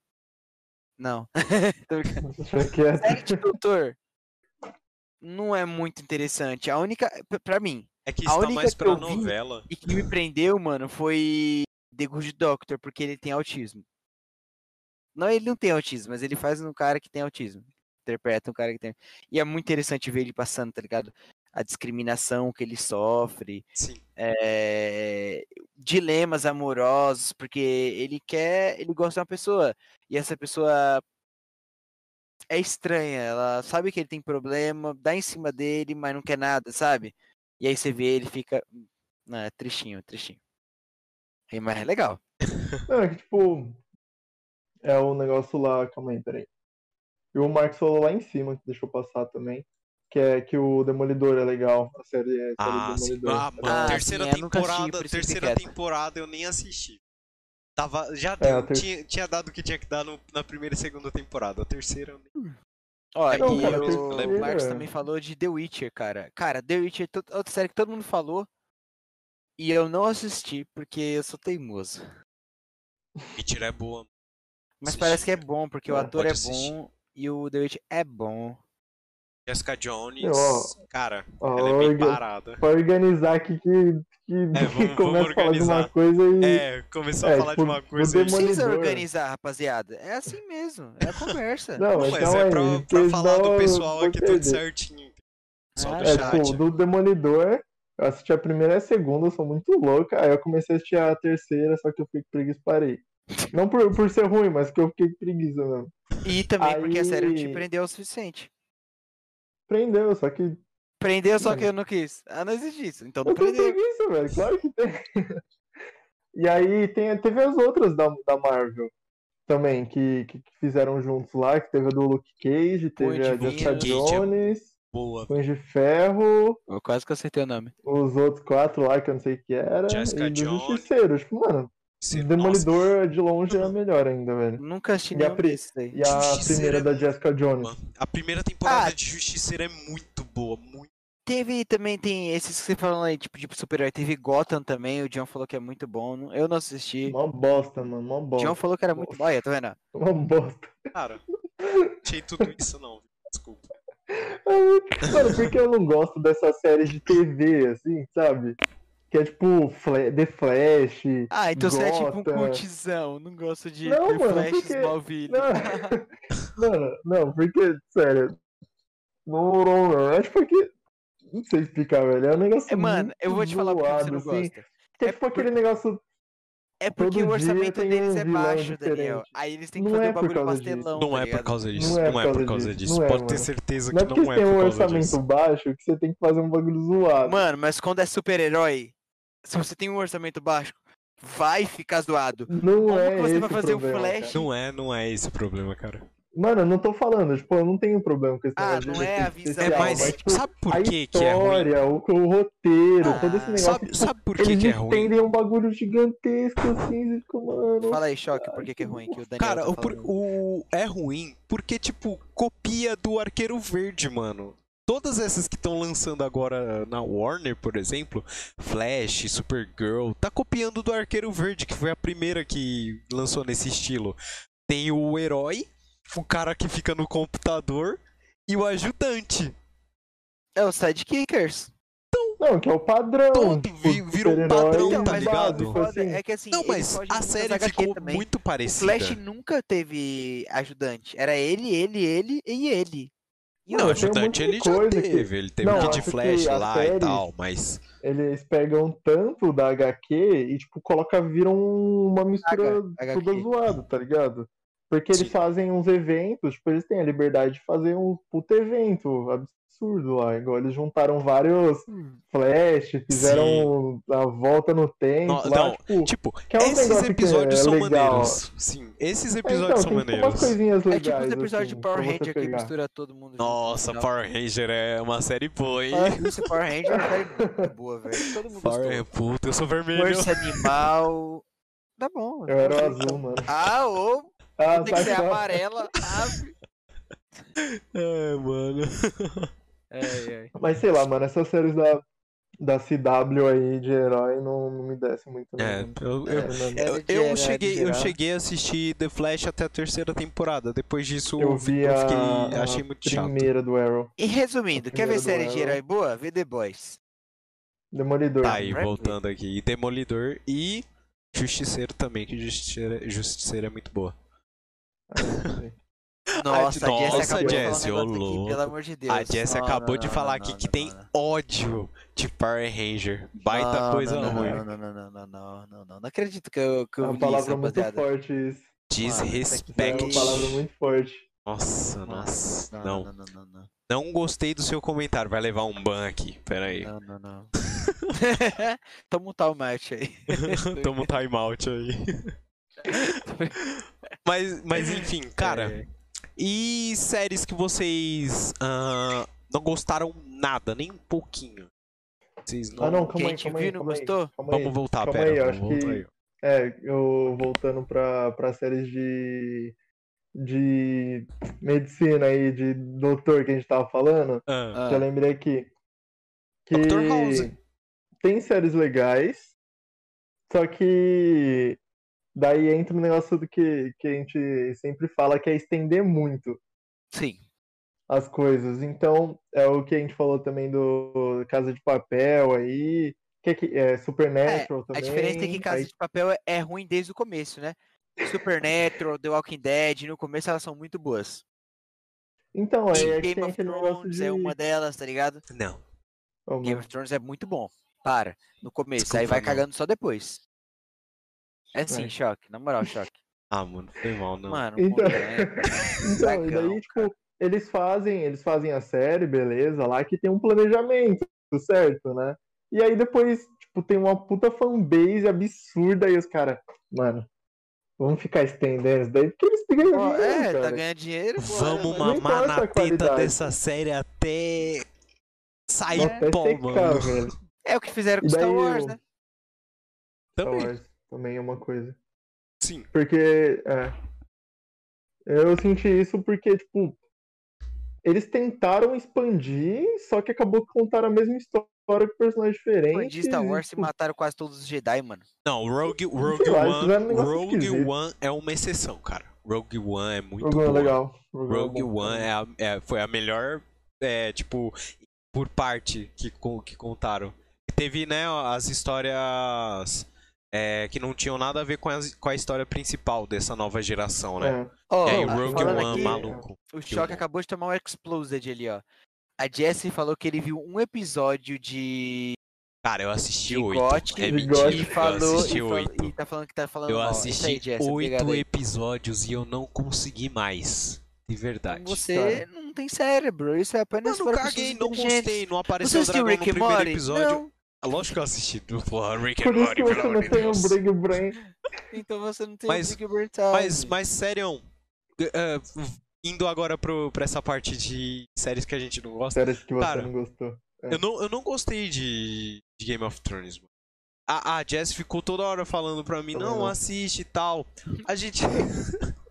Não. <laughs> <laughs> Série de doutor não é muito interessante. A única, p- pra mim, É que a isso tá única mais que pra eu vi- novela. e que me prendeu, mano, foi The Good Doctor, porque ele tem autismo. Não, ele não tem autismo, mas ele faz um cara que tem autismo. Interpreta um cara que tem. E é muito interessante ver ele passando, tá ligado? a discriminação que ele sofre, Sim. é, dilemas amorosos, porque ele quer, ele gosta de uma pessoa e essa pessoa é estranha, ela sabe que ele tem problema, dá em cima dele, mas não quer nada, sabe? E aí você vê ele fica, é tristinho, tristinho. E, Mas é legal. É que tipo. É o negócio lá. Calma aí, peraí. E o Marcos falou lá em cima, que deixou passar também. Que é que o Demolidor é legal. A série, a série Ah. Demolidor. Ah, mano, Ah, terceira sim, eu temporada, que terceira temporada eu nem assisti. Tava, já É, deu, ter- tinha, tinha dado o que tinha que dar no- na primeira e segunda temporada. A terceira eu nem... Ó, Não, e cara, o terceira- Marcos também falou de The Witcher, cara. Cara, The Witcher é outra série que todo mundo falou. E eu não assisti porque eu sou teimoso. Mentira é boa. Mas Assisti. parece que é bom, porque o Não, ator pode é assistir. bom e o The Witcher é bom. Jessica Jones, cara, ó, ela é bem orga- parada. Pra organizar aqui que, que, É, <laughs> vamos- começa a falar de uma coisa e. É, começou a É, falar tipo, de uma coisa. Não precisa organizar, rapaziada. É assim mesmo. É a conversa. Não, <laughs> Não, mas mas calma é aí, pra, pra falar do pessoal aqui tudo certinho. Pessoal Ah, do É, chat. tipo, do Demolidor, eu assisti a primeira e a segunda, eu sou muito louca. Aí eu comecei a assistir a terceira, só que eu fiquei com preguiça e parei. Não por, por ser ruim, mas que eu fiquei com preguiça mesmo. E também porque a série não te Aí- prendeu o suficiente. Prendeu, só que Prendeu, só que eu não quis. Ah, não existe isso. Então não eu prendeu. preguiça, velho. Claro que tem. <laughs> E aí tem, teve as outras da, da Marvel também, que, que, que fizeram juntos lá, que teve a do Luke Cage, teve Punho a de Jessica é Jones, Boa. Punho de Ferro, Eu quase que acertei o nome. os outros quatro lá que eu não sei o que era, Jessica e Jones. Justiceiro. Tipo, mano, Sim, nossa, Demolidor de longe é melhor ainda, velho. Nunca assisti E a pri- aí. E a primeira é da Jessica Jones. mano. A primeira temporada Ah. de Justiceira é muito boa, muito. Teve também, tem esses que você falou aí, tipo, de super-herói. Teve Gotham também, o John falou que é muito bom. Eu não assisti. Mó bosta, mano, mó O bosta. John falou que era muito bom. Olha, tá vendo? Mó bosta. Cara, <laughs> achei tudo isso não, desculpa. É muito- Mano, porque eu não gosto dessa série de TV, assim, sabe? Que é tipo Fla- The Flash. Ah, então você é tipo um cultizão. Não gosto de Não, The mano, Flash porque- Smallville. Não, <laughs> mano, não, porque, sério. Não, não, não. É tipo que. Não sei explicar, velho. É um negócio. É, mano, muito eu vou te falar porque você zoado, não assim. gosta. Que é, É tipo aquele negócio. É porque todo o orçamento tem deles um é baixo, Daniel. diferente. Aí eles têm que Não fazer é o por bagulho causa disso. pastelão. Não tá é por causa disso, Não é não é por causa disso. Não é, Pode ter certeza Não é que porque não você é tem um por causa orçamento disso. baixo que você tem que fazer um bagulho zoado. Mano, mas quando é super-herói, se você tem um orçamento baixo, vai ficar zoado. não Como é que você esse vai fazer o problema, Flash? cara. Não é, não é esse o problema, cara. Mano, eu não tô falando, tipo, eu não tenho problema com esse Ah, não é a visão É, especial, mas tipo, sabe por a que que é ruim? história, o, o roteiro, Ah, todo esse negócio. Sabe, tipo, sabe por que eles que é ruim? estendem um bagulho gigantesco assim, fica, mano. Fala aí, Choque, por que, que é ruim que o Daniel Cara, tá o, o- é ruim porque, tipo, copia do Arqueiro Verde, mano. Todas essas que estão lançando agora na Warner, por exemplo, Flash, Supergirl, tá copiando do Arqueiro Verde, que foi a primeira que lançou nesse estilo. Tem o herói, o cara que fica no computador e o ajudante. É o Sidekickers. Não, que é o padrão. Todo tipo, vi- virou um padrão, Então, tá mas ligado? básico, foda assim. é que assim, Não, mas a série ficou também. muito O parecida. Flash nunca teve ajudante. Era ele, ele, ele e ele. E Não, o um de ele já teve. Ele teve Não, o Kid Flash lá série- e tal, mas. Eles pegam tanto da HQ e, tipo, coloca, viram uma mistura H- toda HQ. zoada, tá ligado? Porque eles Sim. fazem uns eventos, tipo, eles têm a liberdade de fazer um puto evento absurdo lá. Igual eles juntaram vários Flash, fizeram a volta no tempo Não, lá, não, tipo. Tipo, que é um esses que episódios é são legal. maneiros. Sim, esses é, episódios então, são tem tipo, maneiros. umas coisinhas É legais. tipo os episódios assim, de Power Ranger que mistura todo mundo. junto, Nossa, no final. Power Ranger é uma série boa, hein? Ah, Esse Power Ranger é uma série muito <laughs> boa, velho. Todo mundo Power, gostou. puta, eu sou vermelho. Força Animal. Tá bom. Eu era o azul, mano. Ah, ô, <laughs> Ah, tem que ser tá. amarela. ave. <laughs> É, mano. Ai, ai. <laughs> Mas sei lá, mano, essas séries da, da CW aí de herói não, não me descem muito. não, É, eu, eu, É, não- É, eu, de eu era- cheguei, de eu cheguei a assistir The Flash até a terceira temporada. Depois disso, Eu vi eu a, fiquei, a achei muito chato. primeira do Arrow. E resumindo, quer ver série de Arrow. herói boa? Vê The Boys. Demolidor. Tá aí, voltando aqui. Demolidor e Justiceiro também, que Justiceiro, Justiceiro é muito boa. Ah, não sei. Nossa, a Jess Nossa, acabou de Jess, falar um ô negócio aqui, louco. pelo amor de Deus. A Jess Não, acabou não, de falar não, aqui não, que não, tem não. ódio de Power Ranger. Baita Não, coisa não, ruim. Não, não, não, não, não, não, não, não. Não acredito que eu, que É eu uma li isso, palavra muito rapaziada. forte isso. É Desrespeite. uma palavra muito forte. Nossa, nossa. Não, Não, não, não, não, não. não gostei do seu comentário. Vai levar um ban aqui. Pera aí. Não, não, não. <laughs> Toma um tal match aí. <laughs> Toma um timeout aí. <laughs> mas, mas enfim, cara. É. E séries que vocês ah, não gostaram nada, nem um pouquinho? Vocês não. Ah, não, calma aí, gente calma aí, não calma aí, gostou? calma aí. Vamos voltar, Calma pera. aí, eu vamos acho voltar que- aí. É, eu voltando pra, pra séries de, de medicina aí, de doutor que a gente tava falando, Ah, Ah. já lembrei aqui que Dr. House. tem séries legais, só que daí entra um negócio do que, que a gente sempre fala, que é estender muito Sim. as coisas. Então, é o que a gente falou também do Casa de Papel aí, que é, que- é Supernatural A também. diferença é que Casa aí- de Papel é- é ruim desde o começo, né? Supernatural, The Walking Dead, no começo elas são muito boas. Então, aí é Game of Thrones de... é uma delas, tá ligado? Não. Game of Thrones é muito bom. Para, no começo. aí Desculpa, vai não. cagando só depois. É sim, choque. Na moral, choque. Ah, mano, foi mal, não. Mano, Então- é. <laughs> Então, e daí, tipo, eles fazem, eles fazem a série, beleza, lá que tem um planejamento, certo, né? E aí depois, tipo, tem uma puta fanbase absurda e os caras, mano, vamos ficar estendendo isso daí, porque eles ganham Ó, dinheiro, é, tá cara. ganhando dinheiro, pô. Vamos mamar na a teta qualidade. dessa série até sair pó, mano. velho. É o que fizeram com Star Wars, eu- né? Star Também. Wars também é uma coisa. Sim. Porque, é. Eu senti isso porque, tipo, eles tentaram expandir, só que acabou que contaram a mesma história com personagens diferentes. Expandir Star Wars e tipo, mataram quase todos os Jedi, mano. Não, Rogue, <laughs> Rogue lá, One, fizeram um Rogue esquisito. One é uma exceção, cara. Rogue One é muito Rogue One é legal. Rogue, Rogue é bom. One é a- é- foi a melhor, é, tipo, por parte que, que contaram. Teve, né, as histórias é, que não tinham nada a ver com a, com a história principal dessa nova geração, né? É. Ó, E aí, ah, Rogue One, aqui, maluco. O Choque bom. acabou de tomar um Exploded ali, ó. A Jessie falou que ele viu um episódio de, Cara, eu assisti oito. É mentira, e eu falou, assisti e, falou- oito. e tá falando que tá falando Eu mal. Assisti oito episódios e eu não consegui mais. De verdade. Você não tem cérebro, isso é apenas Mano, para caguei, pessoas não gostei, não Você apareceu o assistiu dragão no primeiro episódio. Não, Lógico que eu assisti. Porra, Rick and Por isso Morty, que pelo <laughs> você não tem um. Big Brain. então você não tem Mas- o Big Brain Time. Mas, mas sério, eh, indo agora pro, pra essa parte de séries que a gente não gosta, Séries que você Cara, não gostou. É. eu não, eu não gostei de, de Game of Thrones, mano. A, a Jess ficou toda hora falando pra mim, não, não. assiste e tal. A gente. <laughs>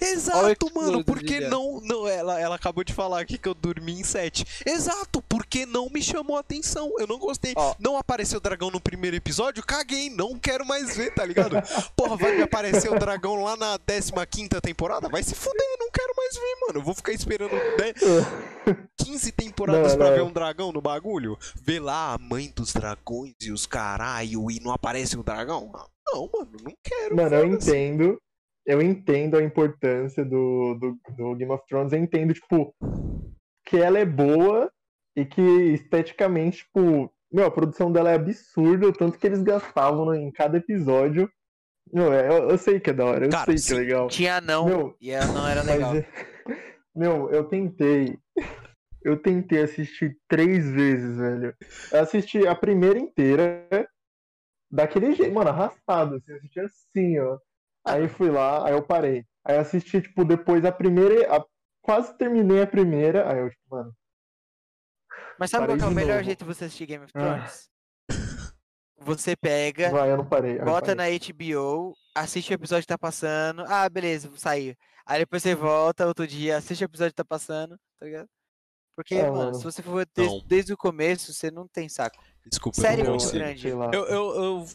Exato, mano, porque não. não ela, ela acabou de falar aqui que eu dormi em 7. Exato, porque não me chamou a atenção. Eu não gostei. Ó. Não apareceu o dragão no primeiro episódio, caguei, não quero mais ver, tá ligado? Porra, vai me aparecer o dragão lá na 15 temporada? Vai se fuder, não quero mais ver, mano. Eu vou ficar esperando né, <laughs> 15 temporadas Não, pra não. ver um dragão no bagulho? Ver lá a mãe dos dragões e os caralho e não aparece o dragão? Não, mano, não quero. Mano, eu entendo. Eu entendo a importância do, do, do Game of Thrones. Eu entendo, tipo, que ela é boa e que esteticamente, tipo, meu, a produção dela é absurda, o tanto que eles gastavam em cada episódio. Meu, é, eu, eu sei que é da hora, eu Cara, sei que é legal. Tinha não, Meu, e ela não era legal. é- <laughs> meu, eu tentei. Eu tentei assistir três vezes, velho. Eu assisti a primeira inteira daquele jeito, mano, arrastado, assim, eu assisti assim, ó. Aí fui lá, aí eu parei. Aí eu assisti, tipo, depois a primeira. a- quase terminei a primeira. Aí eu, tipo, mano. Mas sabe qual é o melhor novo. jeito de você assistir Game of Ah. Thrones? Você pega, Vai, eu não parei. eu bota parei. na HBO, assiste o episódio que tá passando. Ah, beleza, saiu. Aí depois você volta outro dia, assiste o episódio que tá passando, tá ligado? Porque, É, mano, mano. se você for desde, desde o começo, você não tem saco. Desculpa, Sério, eu não Eu- consigo. grande. sei lá. Eu, eu, eu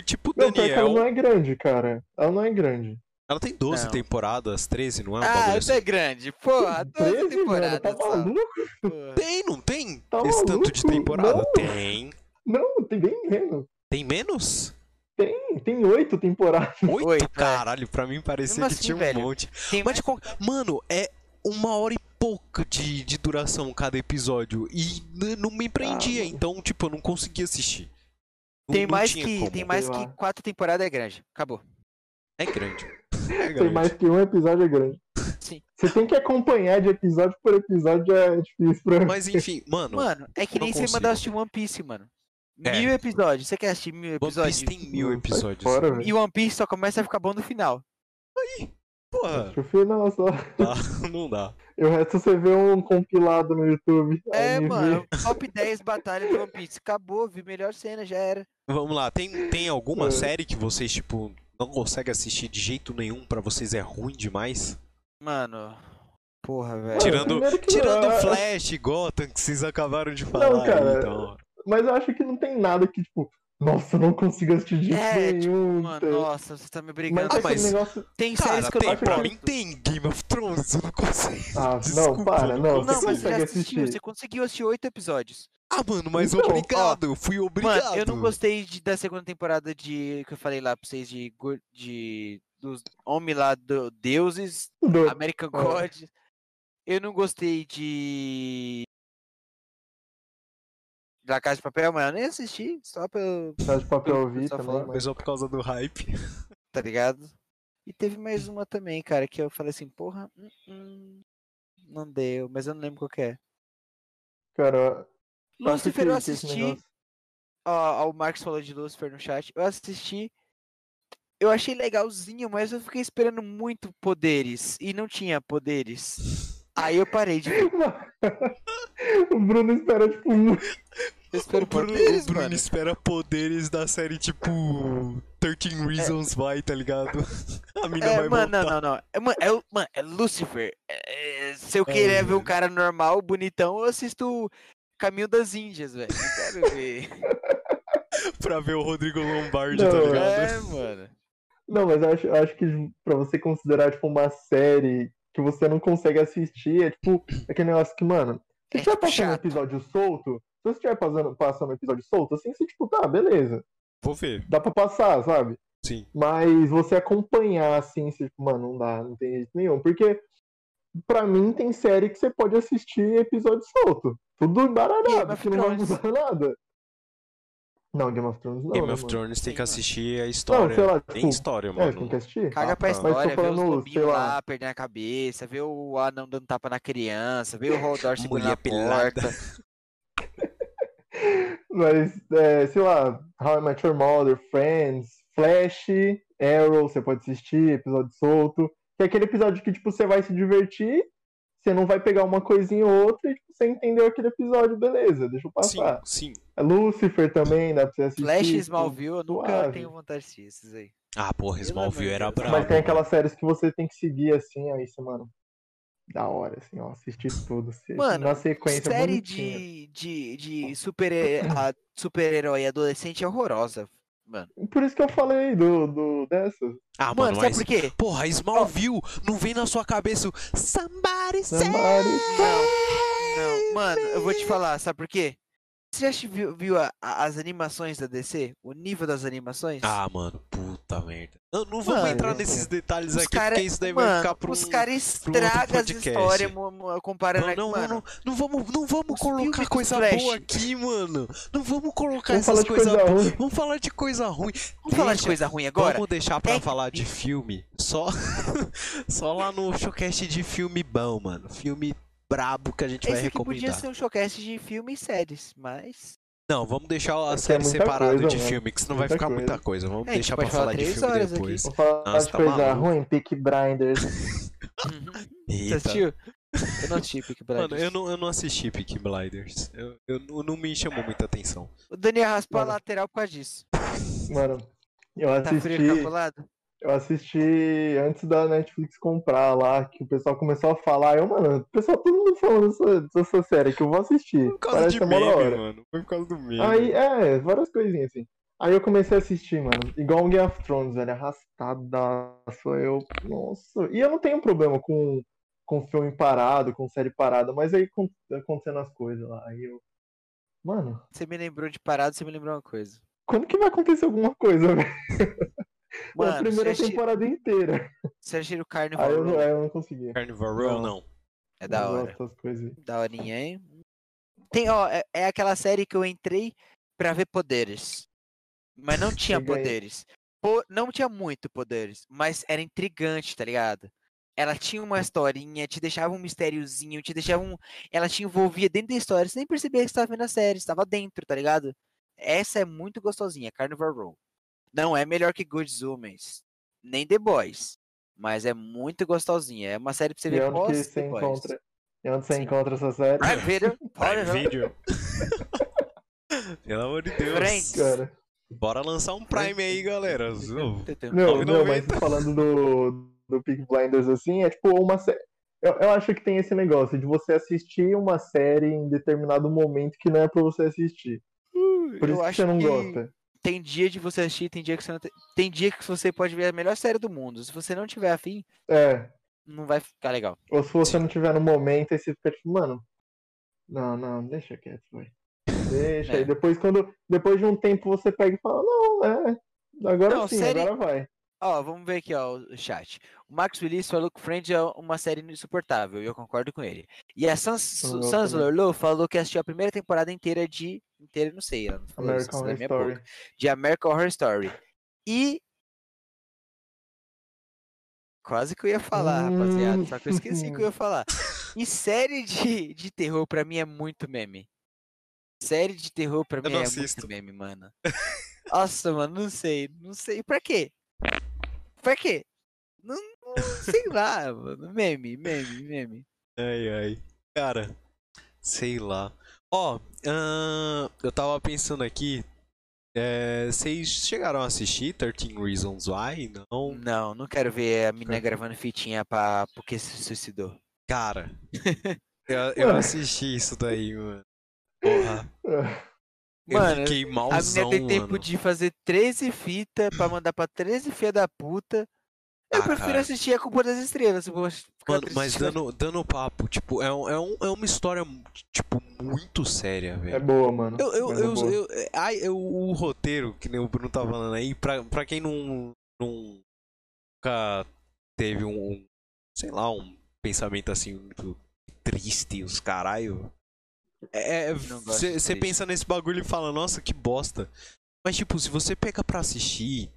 tipo Não, pior que ela Daniel. não é grande, cara. Ela não é grande. Ela tem 12 Não. temporadas, 13, não é um Ah, isso é assim? grande. Porra, 12 13, mano, temporadas tá só. maluco? Tem, não tem? Tá Esse tanto de maluco? temporada? Não. Tem. Não, tem bem menos. Tem menos? Tem, tem oito temporadas. Oito? É. Caralho, pra mim parecia que assim, tinha um velho, monte. Tem Mas de qual... Mano, é uma hora e pouca de, de duração cada episódio. E não me prendia, Ah, mano. então, tipo, eu não conseguia assistir. Tem não mais que como. tem mais que quatro temporadas é grande. Acabou. É grande. É <laughs> Tem grande. mais que um episódio é grande. Sim. Você tem que acompanhar de episódio por episódio, é difícil pra Mas enfim, mano, Mano, é que nem você mandar assistir One Piece, mano. É. Mil episódios. Você quer assistir mil One episódios? Piece tem mil episódios. Fora. E One Piece só começa a ficar bom no final. Porra, Deixa eu final só. tá, <laughs> não dá. E o resto você vê um compilado no YouTube. É, Aí mano. vê. Top 10 batalhas de One Piece. Acabou, vi melhor cena, já era. Vamos lá, tem, tem alguma É. série que vocês, tipo, não conseguem assistir de jeito nenhum, pra vocês é ruim demais? Mano. Porra, velho. Mano, Tirando- Tirando não- Flash, Gotham, que vocês acabaram de falar. cara, aí, então. Mas eu acho que não tem nada que, tipo, nossa, eu não consigo assistir de jeito É, tipo, nenhum. Mano, tá? nossa, você tá me mas brigando. Ah, aquele mas- negócio. Tem Cara, séries que eu tem, não pra mim tem Game of Thrones, eu não consigo. Ah, Desculpa, não, para, não. Não, você mas você assistiu, assistir. você conseguiu assistir oito episódios. Ah, mano, mas Então, ó, obrigado, fui obrigado. Mano, eu não gostei de- da segunda temporada de. que eu falei lá pra vocês de. de dos homens lá, do, deuses, Do- American É. God. Eu não gostei de. Da Casa de Papel, mas eu nem assisti, só pelo. Casa de papel eu vi também, mas só por causa do hype. <laughs> Tá ligado? E teve mais uma também, cara, que eu falei assim, porra, hum, hum, não deu, mas eu não lembro qual que é. cara, Lucifer eu assisti. Ó, ó, o Marcos falou de Lucifer no chat. Eu assisti. Eu achei legalzinho, mas eu fiquei esperando muito poderes. E não tinha poderes. Aí eu parei de ver. <laughs> o Bruno espera, tipo, <laughs> muito. Eu espero o Bruno, poderes, o Bruno mano. espera poderes da série tipo 13 Reasons Why, tá ligado? <laughs> A mina É, vai mano, não, voltar. não, não. É, mano, é, mano, é Lucifer. É, se eu querer ver um cara normal, bonitão, eu assisto Caminho das Índias, velho. Não quero ver. <laughs> Pra ver o Rodrigo Lombardi, Não, tá é. ligado? É, mano. Não, mas eu acho, eu acho que pra você considerar, tipo, uma série que você não consegue assistir, é tipo aquele negócio que, mano, se É, estiver tipo, passando um episódio solto, se você estiver passando, passando um episódio solto, assim, você, tipo, tá, beleza. Vou ver, Dá pra passar, sabe? sim. Mas você acompanhar, assim, você, tipo, mano, não dá, não tem jeito nenhum. Porque, pra mim, tem série que você pode assistir episódio solto. Tudo embaralhado, que não vai mudar nada. Não, Game of Thrones não. Game né, of mano? Thrones tem que assistir a história. sei lá, tem tipo, história, É, mano. tem que assistir. Caga Ah, pra tá. Tô história, ver os lobinhos lá. lá perdendo a cabeça, ver o anão dando tapa na criança, ver o Holdor segurando Mulher a pelada. porta. <laughs> Mas, é, sei lá, How I Met Your Mother, Friends, Flash, Arrow, você pode assistir, episódio solto. Que é aquele episódio que, tipo, você vai se divertir, você não vai pegar uma coisinha ou outra e tipo, você entendeu aquele episódio, beleza, deixa eu Sim, passar. sim. É Lucifer também, dá pra você assistir. Flash e tipo, Smallville, eu nunca suave. tenho vontade de assistir esses aí. Ah, porra, Smallville era brabo. Mas tem aquelas séries que você tem que seguir assim, aí você, mano. Da hora, assim, ó, assistir tudo. Mano, na sequência Série bonitinha. de, de, de super, super-herói adolescente é horrorosa, mano. Por isso que eu falei do, do dessas. Ah, Mano, mano, sabe mas... por quê? Porra, Smallville não vem na sua cabeça o Somebody say... Somebody Não, mano, eu vou te falar, sabe por quê? Você já viu, viu a- a- as animações da DC? O nível das animações? Ah, mano, puta merda. Não, não vamos Mano, entrar nesses detalhes aqui, cara- porque isso daí vai mano, ficar pro os caras estragam as histórias comparando Não, aqui, não, mano. não, não vamos, não vamos Os colocar coisa Flash. boa aqui, mano. Não vamos colocar Vamos essas coisas coisa boas. Vamos falar de coisa ruim. Vamos falar de Deixa- coisa ruim agora? Vamos deixar pra É falar de filme só, <laughs> só lá no showcast de filme bom, mano. Filme brabo que a gente vai Esse aqui podia recomendar. ser um showcast de filme e séries, mas... Não, vamos deixar a Porque é série muita separada coisa, de mano. filme, que senão vai Muita ficar coisa. muita coisa. Vamos É, a deixar pra falar falar de três filme horas depois. Vou falar Nossa, de tá coisa maluco. ruim, Peak Blinders. <laughs> Você assistiu? Eu não assisti Mano, Blinders. eu não, eu não assisti Peaky Blinders. Eu, eu, não- não me chamou muita atenção. O Daniel raspou a Mano. lateral por causa disso. Mano, eu Tá frio assisti, calculado? Eu assisti antes da Netflix comprar lá, que o pessoal começou a falar. Eu, mano, o pessoal todo mundo falando dessa, dessa série que eu vou assistir. Por causa Parece de meme, hora. mano. Foi por causa do meme. Aí, é, várias coisinhas assim. Aí eu comecei a assistir, mano. Igual um Game of Thrones, velho. Arrastadaço. Eu. Nossa. E eu não tenho problema com, com filme parado, com série parada, mas aí con- acontecendo as coisas lá. Aí eu. Mano, Você me lembrou de parado, você me lembrou uma coisa. quando que vai acontecer alguma coisa, <laughs> velho? Mano, a primeira temporada inteira. Você assistiu o Carnival Aí eu, não- eu não consegui. Carnival Row, Não. não. É da hora. gosto dessas coisas aí. Da horinha, hein? Tem, ó, é, é aquela série que eu entrei pra ver poderes. Mas não tinha poderes. Po- não tinha muito poderes, mas era intrigante, tá ligado? Ela tinha uma historinha, te deixava um mistériozinho, te deixava um. Ela te envolvia dentro da história, você nem percebia que você tava vendo a série, estava dentro, tá ligado? Essa é muito gostosinha, Carnival Row. Não é melhor que Good Homens, nem The Boys, mas é muito gostosinha. É uma série pra você E ver onde que você The Boys. encontra? E onde você Sim. encontra essa série? Prime Video, <laughs> Prime Video. <laughs> Pelo amor de Deus. Friends. Cara. Bora lançar um Prime aí, galera. <laughs> Não, não, mas falando do, do Peak Blinders assim, é tipo uma série. Eu, eu acho que tem esse negócio de você assistir uma série em determinado momento que não é pra você assistir. Por eu isso que acho você não que gosta. Tem dia de você assistir, tem dia que você não tem. Tem dia que você pode ver a melhor série do mundo. Se você não tiver afim, É. não vai ficar legal. Ou se você não tiver no momento, aí você fica tipo, mano. Não, não, deixa quieto, vai. Deixa. <laughs> É. Aí depois, quando. Depois de um tempo você pega e fala, não, é. Agora Não, sim, série- agora vai. Ó, vamos ver aqui, ó, o chat. O Max Willis falou que Friends é uma série insuportável, e eu concordo com ele. E a Sans Eu Sans também. Lorlo falou que assistiu a primeira temporada inteira de. Inteira, não sei, ela não falou American isso da Horror minha Story. boca. De American Horror Story. E. Quase que eu ia falar, rapaziada. Só que eu esqueci que eu ia falar. <laughs> E série de, de terror pra mim é muito meme. Série de terror pra Eu mim é assisto. muito meme, mano. <laughs> Nossa, mano, não sei. Não sei. Pra quê? Pra quê? Não, não- sei lá, mano. Meme, meme, meme. Ai, ai. Cara, sei lá. Ó, ahn, eu tava pensando aqui. é, Vocês chegaram a assistir 13 Reasons Why? Não? Não, não quero ver a menina gravando fitinha pra... porque se suicidou. Cara, <laughs> eu, eu assisti isso daí, mano. Porra. Eu Mano, fiquei A malzão, menina tem tempo mano. de fazer 13 fitas pra mandar pra 13 filha da puta. Eu Ah, prefiro cara. assistir a Culpa das Estrelas. Vou Mano, mas dando, dando papo, tipo, é, um, é, um, é uma história, tipo, muito séria, velho. É boa, mano. Eu, eu, é eu, boa. eu- é, ai, eu- o roteiro, que nem o Bruno tá falando aí, pra, pra quem não, não nunca teve um, um, sei lá, um pensamento assim muito triste, os caralho. É, você triste. pensa nesse bagulho e fala, nossa, que bosta. Mas, tipo, se você pega pra assistir,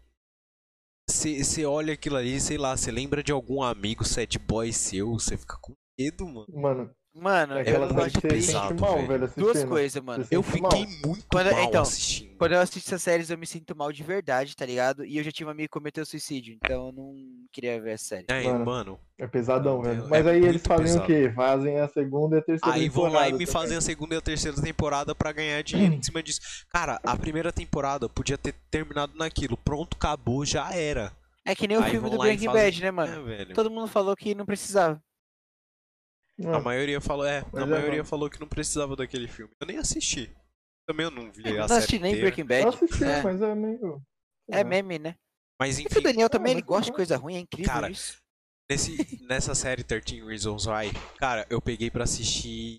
você olha aquilo ali, sei lá, você lembra de algum amigo sad boy seu, você fica com medo, mano. Mano, Mano, é eu sente pesado, mal, velho. Duas coisas, mano. Eu sente mal. fiquei muito Quando- mal então, assistindo. Quando eu assisto essas séries, eu me sinto mal de verdade, tá ligado? E eu já tive um amigo que cometeu suicídio, então eu não queria ver a série. É, Mano, mano. É pesadão, Meu velho. Deus, Mas é aí eles muito fazem pesado. o quê? Fazem a segunda e a terceira Aí vão lá e temporada me também. fazem a segunda e a terceira temporada pra ganhar dinheiro em cima disso. Cara, a primeira temporada podia ter terminado naquilo. Pronto, acabou, já era. É que nem o Aí filme do Breaking Bad, né, mano? É, velho. Todo mundo falou que não precisava. Não, A maioria falou, é, Mas a é maioria bom. falou que não precisava daquele filme. Eu nem assisti. Também eu não vi Eu a não série assisti nem. Breaking eu Bad. assisti, É, mas é meio... é lá. meme, né? Mas E o enfim, Daniel também, ele gosta de tá bom. coisa ruim, é incrível Cara, isso. nesse, nessa série 13 Reasons Why, cara, eu peguei pra assistir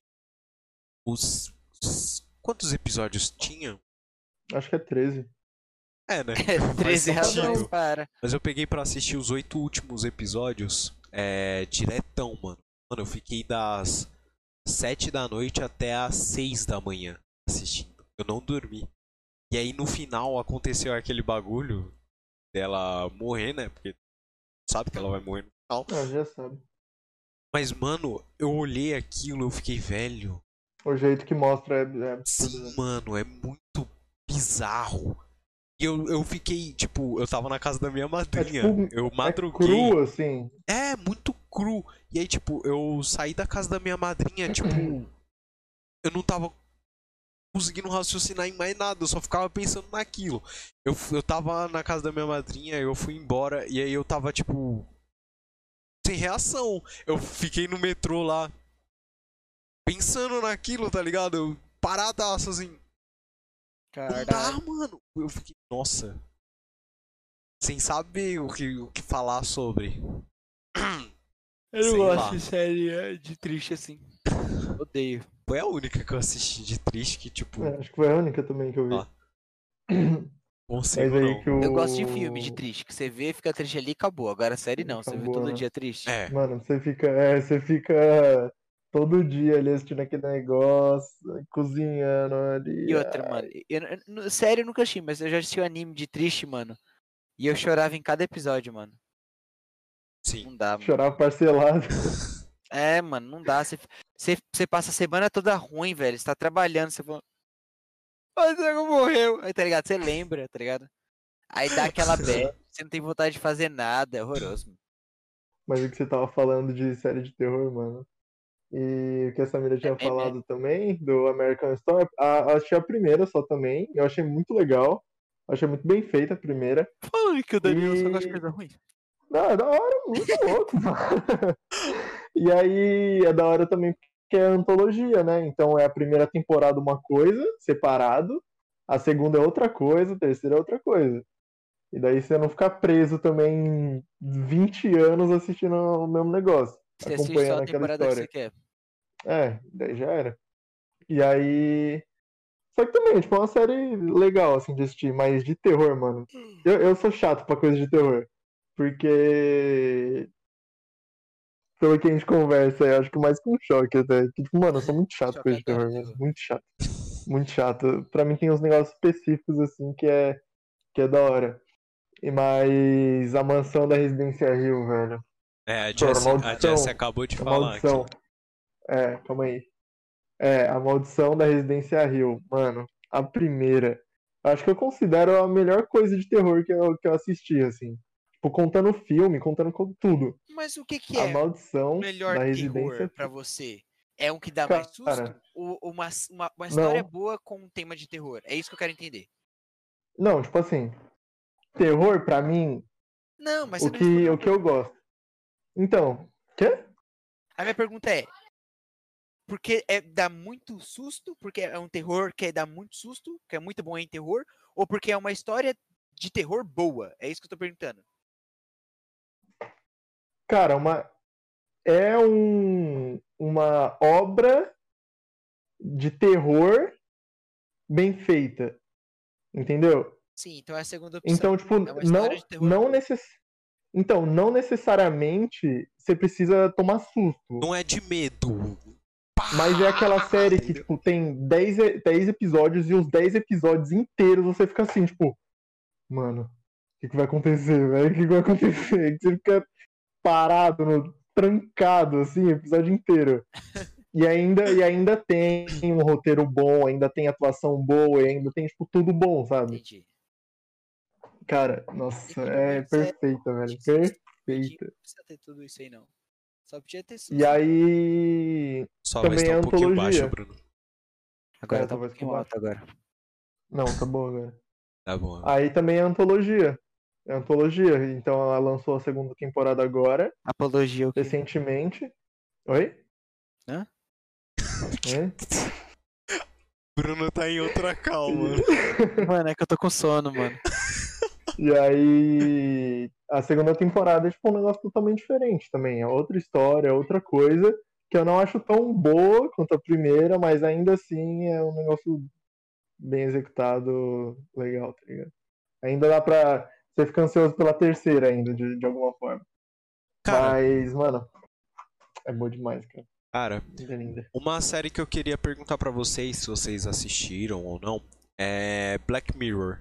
os... os- Quantos episódios tinha? Acho que é 13. É, né? <laughs> 13 sentido. razões para. Mas eu peguei pra assistir os oito últimos episódios é, diretão, mano. Mano, eu fiquei das sete da noite até as seis da manhã assistindo. Eu não dormi. E aí no final aconteceu aquele bagulho dela morrer, né? Porque sabe que ela vai morrer no final. Ah, já sabe. Mas, mano, eu olhei aquilo, eu fiquei velho. O jeito que mostra é, é Sim, né? mano, é muito bizarro. E eu, eu fiquei, tipo, eu tava na casa da minha madrinha. tipo, eu É madruguei. cru, assim. É, muito cru. E aí, tipo, eu saí da casa da minha madrinha, tipo. Eu não tava conseguindo raciocinar em mais nada, eu só ficava pensando naquilo. Eu, eu tava na casa da minha madrinha, eu fui embora, e aí eu tava, tipo. Sem reação. Eu fiquei no metrô lá. Pensando naquilo, tá ligado? Eu paradaço assim. Não dá, Caralho. mano. Eu fiquei, nossa. Sem saber o que, o que falar sobre. <clears throat> Eu Sei não lá. gosto de série é, de triste assim. Odeio. Foi a única que eu assisti de triste que, tipo. É, acho que foi a única também que eu vi. Ó. <clears throat> Consigo, Mas aí que o... Eu gosto de filme de triste, que você vê, fica triste ali e acabou. Agora série não, você vê Acabou, todo né? dia triste. É, Mano, você fica, é, você fica todo dia ali assistindo aquele negócio, cozinhando ali. E outra, mano, eu, eu- sério eu nunca assisti, mas eu já assisti um anime de triste, mano. E eu chorava em cada episódio, mano. Sim. Não dá, mano. Chorar parcelado. <laughs> É, mano, não dá. Você, você, você passa a semana toda ruim, velho. Você tá trabalhando, você fala. Ai, o Diego morreu. Aí, tá ligado? Você lembra, tá ligado? Aí dá aquela <laughs> bad, você não tem vontade de fazer nada, é horroroso. mano. Mas o que você tava falando de série de terror, mano. E o que a Samira tinha É, é, falado também, do American Story, a, achei a primeira só também. Eu achei muito legal. Achei muito bem feita a primeira. Ai, que o Daniel só gosta de coisa ruim. Não, é da hora, muito louco, mano. <laughs> E aí é da hora também porque é antologia, né? Então é a primeira temporada uma coisa, separado, a segunda é outra coisa, a terceira é outra coisa. E daí você não ficar preso também 20 anos assistindo o mesmo negócio, Você assiste só acompanhando a temporada que história. você quer. É, daí já era. E aí. Só que também, tipo, é uma série legal, assim, de assistir, mas de terror, mano. Eu, eu sou chato pra coisa de terror. Porque. Pelo que a gente conversa, eu acho que mais com choque até. Que, tipo, mano, eu sou muito chato com coisa de Choque terror. Muito chato. Muito chato. Pra mim tem uns negócios específicos, assim, que é, que é da hora. E mais a mansão da Residência Rio, velho. É, a Pô, Jessie, a maldição. Jessie acabou de A falar maldição. aqui. É, calma aí. É, a maldição da Residência Rio. Mano, a primeira. Acho que eu considero a melhor coisa de terror que eu, que eu assisti, assim. Tipo, contando filme, contando tudo. Mas o que, que A é maldição o melhor da terror Residência pra você? É um que dá mais susto? Cara. Ou uma, uma, uma história Não. boa com um tema de terror? É isso que eu quero entender. Não, tipo assim. Terror, pra mim, Não, mas o que, respondeu o que eu gosto. Então, quê? A minha pergunta é: porque é dá muito susto? Porque é um terror que é dá muito susto, que é muito bom em terror, ou porque é uma história de terror boa? É isso que eu tô perguntando. Cara, uma. É um, uma obra de terror bem feita. Entendeu? Sim, então é a segunda opção. Então, tipo, É uma não, não necess... Então, não necessariamente você precisa tomar susto. Não é de medo. Mas é aquela série que, tipo, tem 10, e- 10 episódios e os 10 episódios inteiros você fica assim, tipo, mano, o que, que vai acontecer, velho? O que, que vai acontecer? <laughs> Você fica parado, no- trancado, assim, o episódio inteiro. E ainda, e ainda tem um roteiro bom, ainda tem atuação boa, e ainda tem, tipo, tudo bom, sabe? Entendi. Cara, nossa, é é- perfeita, velho. Perfeita. Não precisa ter tudo isso aí, não. Só podia ter. E aí. Só Também vai estar é um pouquinho antologia. baixo, Bruno. Agora Cara, tá um pouquinho alto agora. Não, tá bom agora. Tá bom. Aí também é antologia. É antologia. Então ela lançou a segunda temporada agora, Apologia o quê? recentemente. Oi? Hã? Oi? <laughs> Bruno tá em outra calma. <laughs> Mano, é que eu tô com sono, mano. E aí. A segunda temporada é tipo um negócio totalmente diferente também. É outra história, é outra coisa. Que eu não acho tão boa quanto a primeira, mas ainda assim é um negócio bem executado, legal, tá ligado? Ainda dá pra. Você fica ansioso pela terceira ainda, de, de alguma forma. Cara, Mas, mano, é boa demais, cara. cara, uma série que eu queria perguntar pra vocês, se vocês assistiram ou não, é Black Mirror.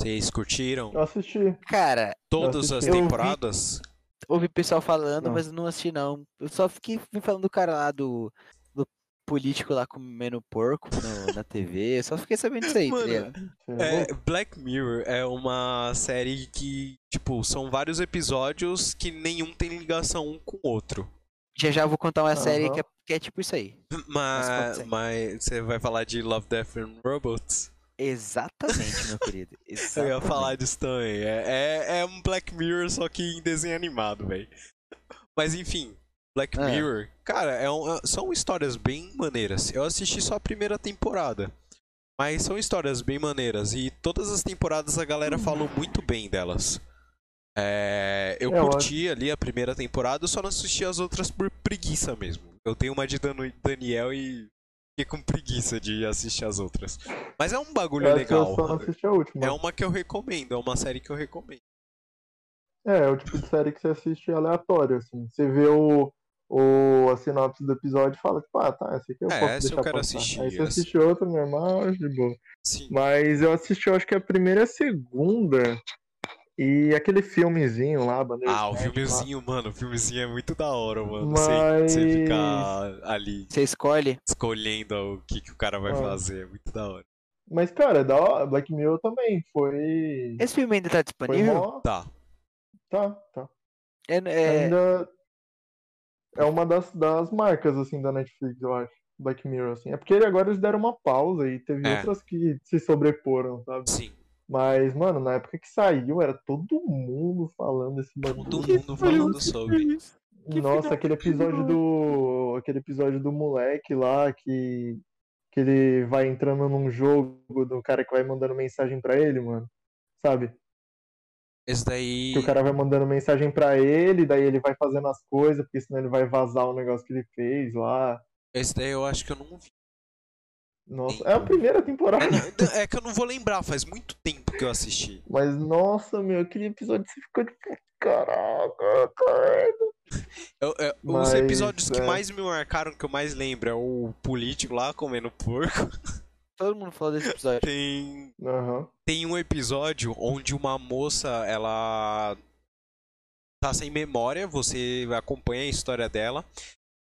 Vocês curtiram Eu assisti. Cara, todas as assisti. Eu vi. temporadas? ouvi pessoal falando, Não. mas não assisti, não. Eu só fiquei falando do cara lá do político lá comendo porco no- na TV. Eu só fiquei sabendo disso aí, tá Mano? Você É? Black Mirror é uma série que, tipo, são vários episódios que nenhum tem ligação um com o outro. Já já vou contar uma série Aham. que é, que é tipo isso aí. Mas, ser. mas você vai falar de Love, Death and Robots? Exatamente, meu <laughs> querido. Eu Exatamente. ia falar disso também. É, é, é um Black Mirror, só que em desenho animado, velho. Mas enfim, Black É. Mirror, cara, é um- são histórias bem maneiras. Eu assisti só a primeira temporada. Mas são histórias bem maneiras. E todas as temporadas a galera falou muito bem delas. É, eu É, curti ali a primeira temporada, eu só não assisti as outras por preguiça mesmo. Eu tenho uma de Dan- Daniel e fiquei com preguiça de assistir as outras. Mas é um bagulho legal. Eu só não assisti a última. É uma que eu recomendo, é uma série que eu recomendo. É, é o tipo de série que você assiste aleatório, assim. Você vê o, o, a sinopse do episódio e fala, tipo, ah, tá, esse aqui eu é, posso essa deixar eu quero passar. assistir. Aí você essa... assiste outro normal, de boa. Sim. Mas eu assisti, eu acho que a primeira e a segunda. E aquele filmezinho lá, Bandeira Ah, o filmezinho, mano, o filmezinho é muito da hora, mano. Mas- Você, você ficar ali Você escolhe. escolhendo o que, que o cara vai Ah. fazer, é muito da hora. lá. Mas, cara, é da hora. Black Mirror também foi. Esse filme ainda tá disponível? mó. Tá. Tá, tá. É, é- Ainda. É uma das, das marcas, assim, da Netflix, eu acho. Black Mirror, assim. É porque agora eles deram uma pausa e teve É. outras que se sobreporam, sabe? Sim. Mas, mano, na época que saiu, era todo mundo falando desse bagulho. Todo mundo falando sobre. Que Nossa, aquele episódio do. Aquele episódio do moleque lá que. Que ele vai entrando num jogo do cara que vai mandando mensagem pra ele, mano. Sabe? Esse daí. Que o cara vai mandando mensagem pra ele, daí ele vai fazendo as coisas, porque senão ele vai vazar o negócio que ele fez lá. Esse daí eu acho que eu não vi. Nossa, é a primeira temporada. É, é que eu não vou lembrar, faz muito tempo que eu assisti. Mas, nossa, meu, aquele episódio você ficou tipo, caraca, cara. Eu- eu- os Mas, episódios que é. mais me marcaram, que eu mais lembro, é o político lá comendo porco. <laughs> Todo mundo falou desse episódio. Tem Aham. tem um episódio onde uma moça, ela tá sem memória, você acompanha a história dela.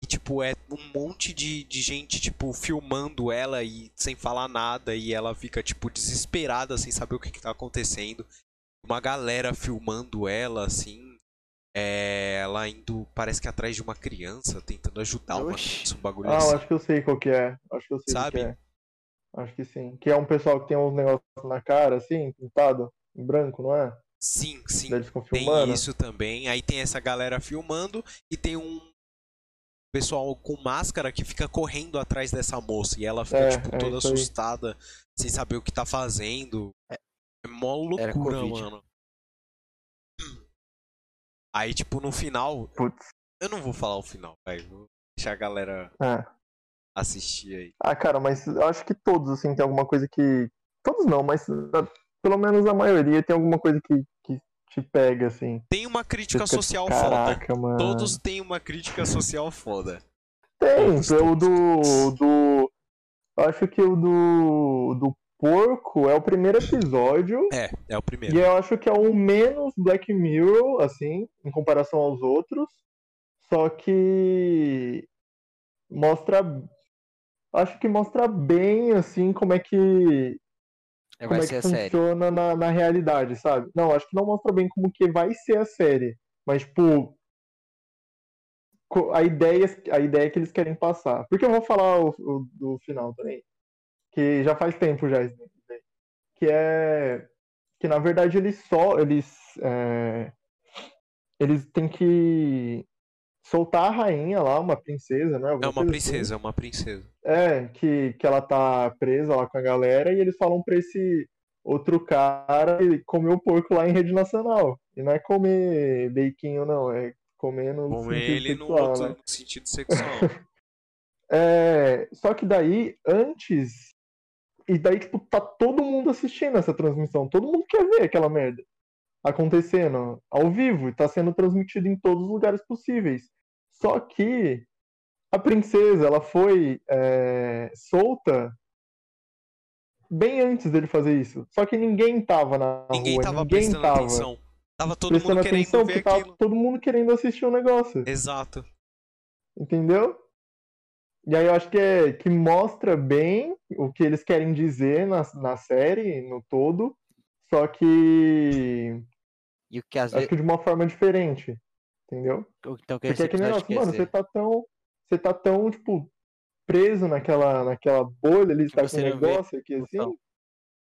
E, tipo, é um monte de, de gente, tipo, filmando ela e sem falar nada. E ela fica, tipo, desesperada, sem saber o que, que tá acontecendo. Uma galera filmando ela, assim. É, ela indo, parece que atrás de uma criança, tentando ajudar uma Oxi. criança, um bagulho Ah, eu assim. acho que eu sei qual que é. Acho que eu sei qual Sabe? que é. Acho que sim. Que é um pessoal que tem uns negócios na cara, assim, pintado, em branco, não é? Sim, sim. Daí eles ficam Tem filmando. isso também. Aí tem essa galera filmando e tem um pessoal com máscara que fica correndo atrás dessa moça e ela fica É, tipo é toda assustada, sem saber o que tá fazendo. É mó Era loucura, mano. Aí tipo no final, Putz. eu não vou falar o final, velho. Vou deixar a galera É. assistir aí. Ah, cara, mas eu acho que todos, assim, tem alguma coisa que. Todos não, mas ah, pelo menos a maioria tem alguma coisa que, que te pega, assim. Tem uma crítica fica, social tipo, foda. Caraca, mano. Todos têm uma crítica social foda. Tem, Todos, o todos, do. do. Eu acho que o do. do porco é o primeiro episódio. É, é o primeiro. E eu acho que é o menos Black Mirror, assim, em comparação aos outros. Só que mostra. Acho que mostra bem, assim, como é que. Vai como é que funciona na, na realidade, sabe? Não, acho que não mostra bem como que vai ser a série. Mas, tipo. A ideia, a ideia que eles querem passar. Porque eu vou falar o, o- do final também. Que já faz tempo já. daí. Que é. Que na verdade eles só. Eles. é, eles têm que soltar a rainha lá, uma princesa, né? É uma coisa assim. princesa, é uma princesa. É, que, que ela tá presa lá com a galera e eles falam pra esse outro cara ele comer o porco lá em rede nacional. E não é comer beiquinho, não, é comer no Comer sentido ele no sexual, outro né? sentido sexual. <laughs> É, só que daí, antes. E daí, tipo, tá todo mundo assistindo essa transmissão. Todo mundo quer ver aquela merda acontecendo ao vivo. E tá sendo transmitido em todos os lugares possíveis. Só que a princesa, ela foi é, solta bem antes dele fazer isso. Só que ninguém tava na Ninguém rua, tava ninguém prestando tava atenção. Tava todo prestando mundo querendo ver tava aquilo. todo mundo querendo assistir o negócio. Exato. Entendeu? E aí eu acho que, é, que mostra bem o que eles querem dizer na, na série, no todo, só que E o que às acho vezes. que de uma forma diferente. Entendeu? Então, que Porque é que negócio, quer mano, você tá tão. Você tá tão, tipo, preso naquela, naquela bolha ali, Que tá com um negócio aqui assim,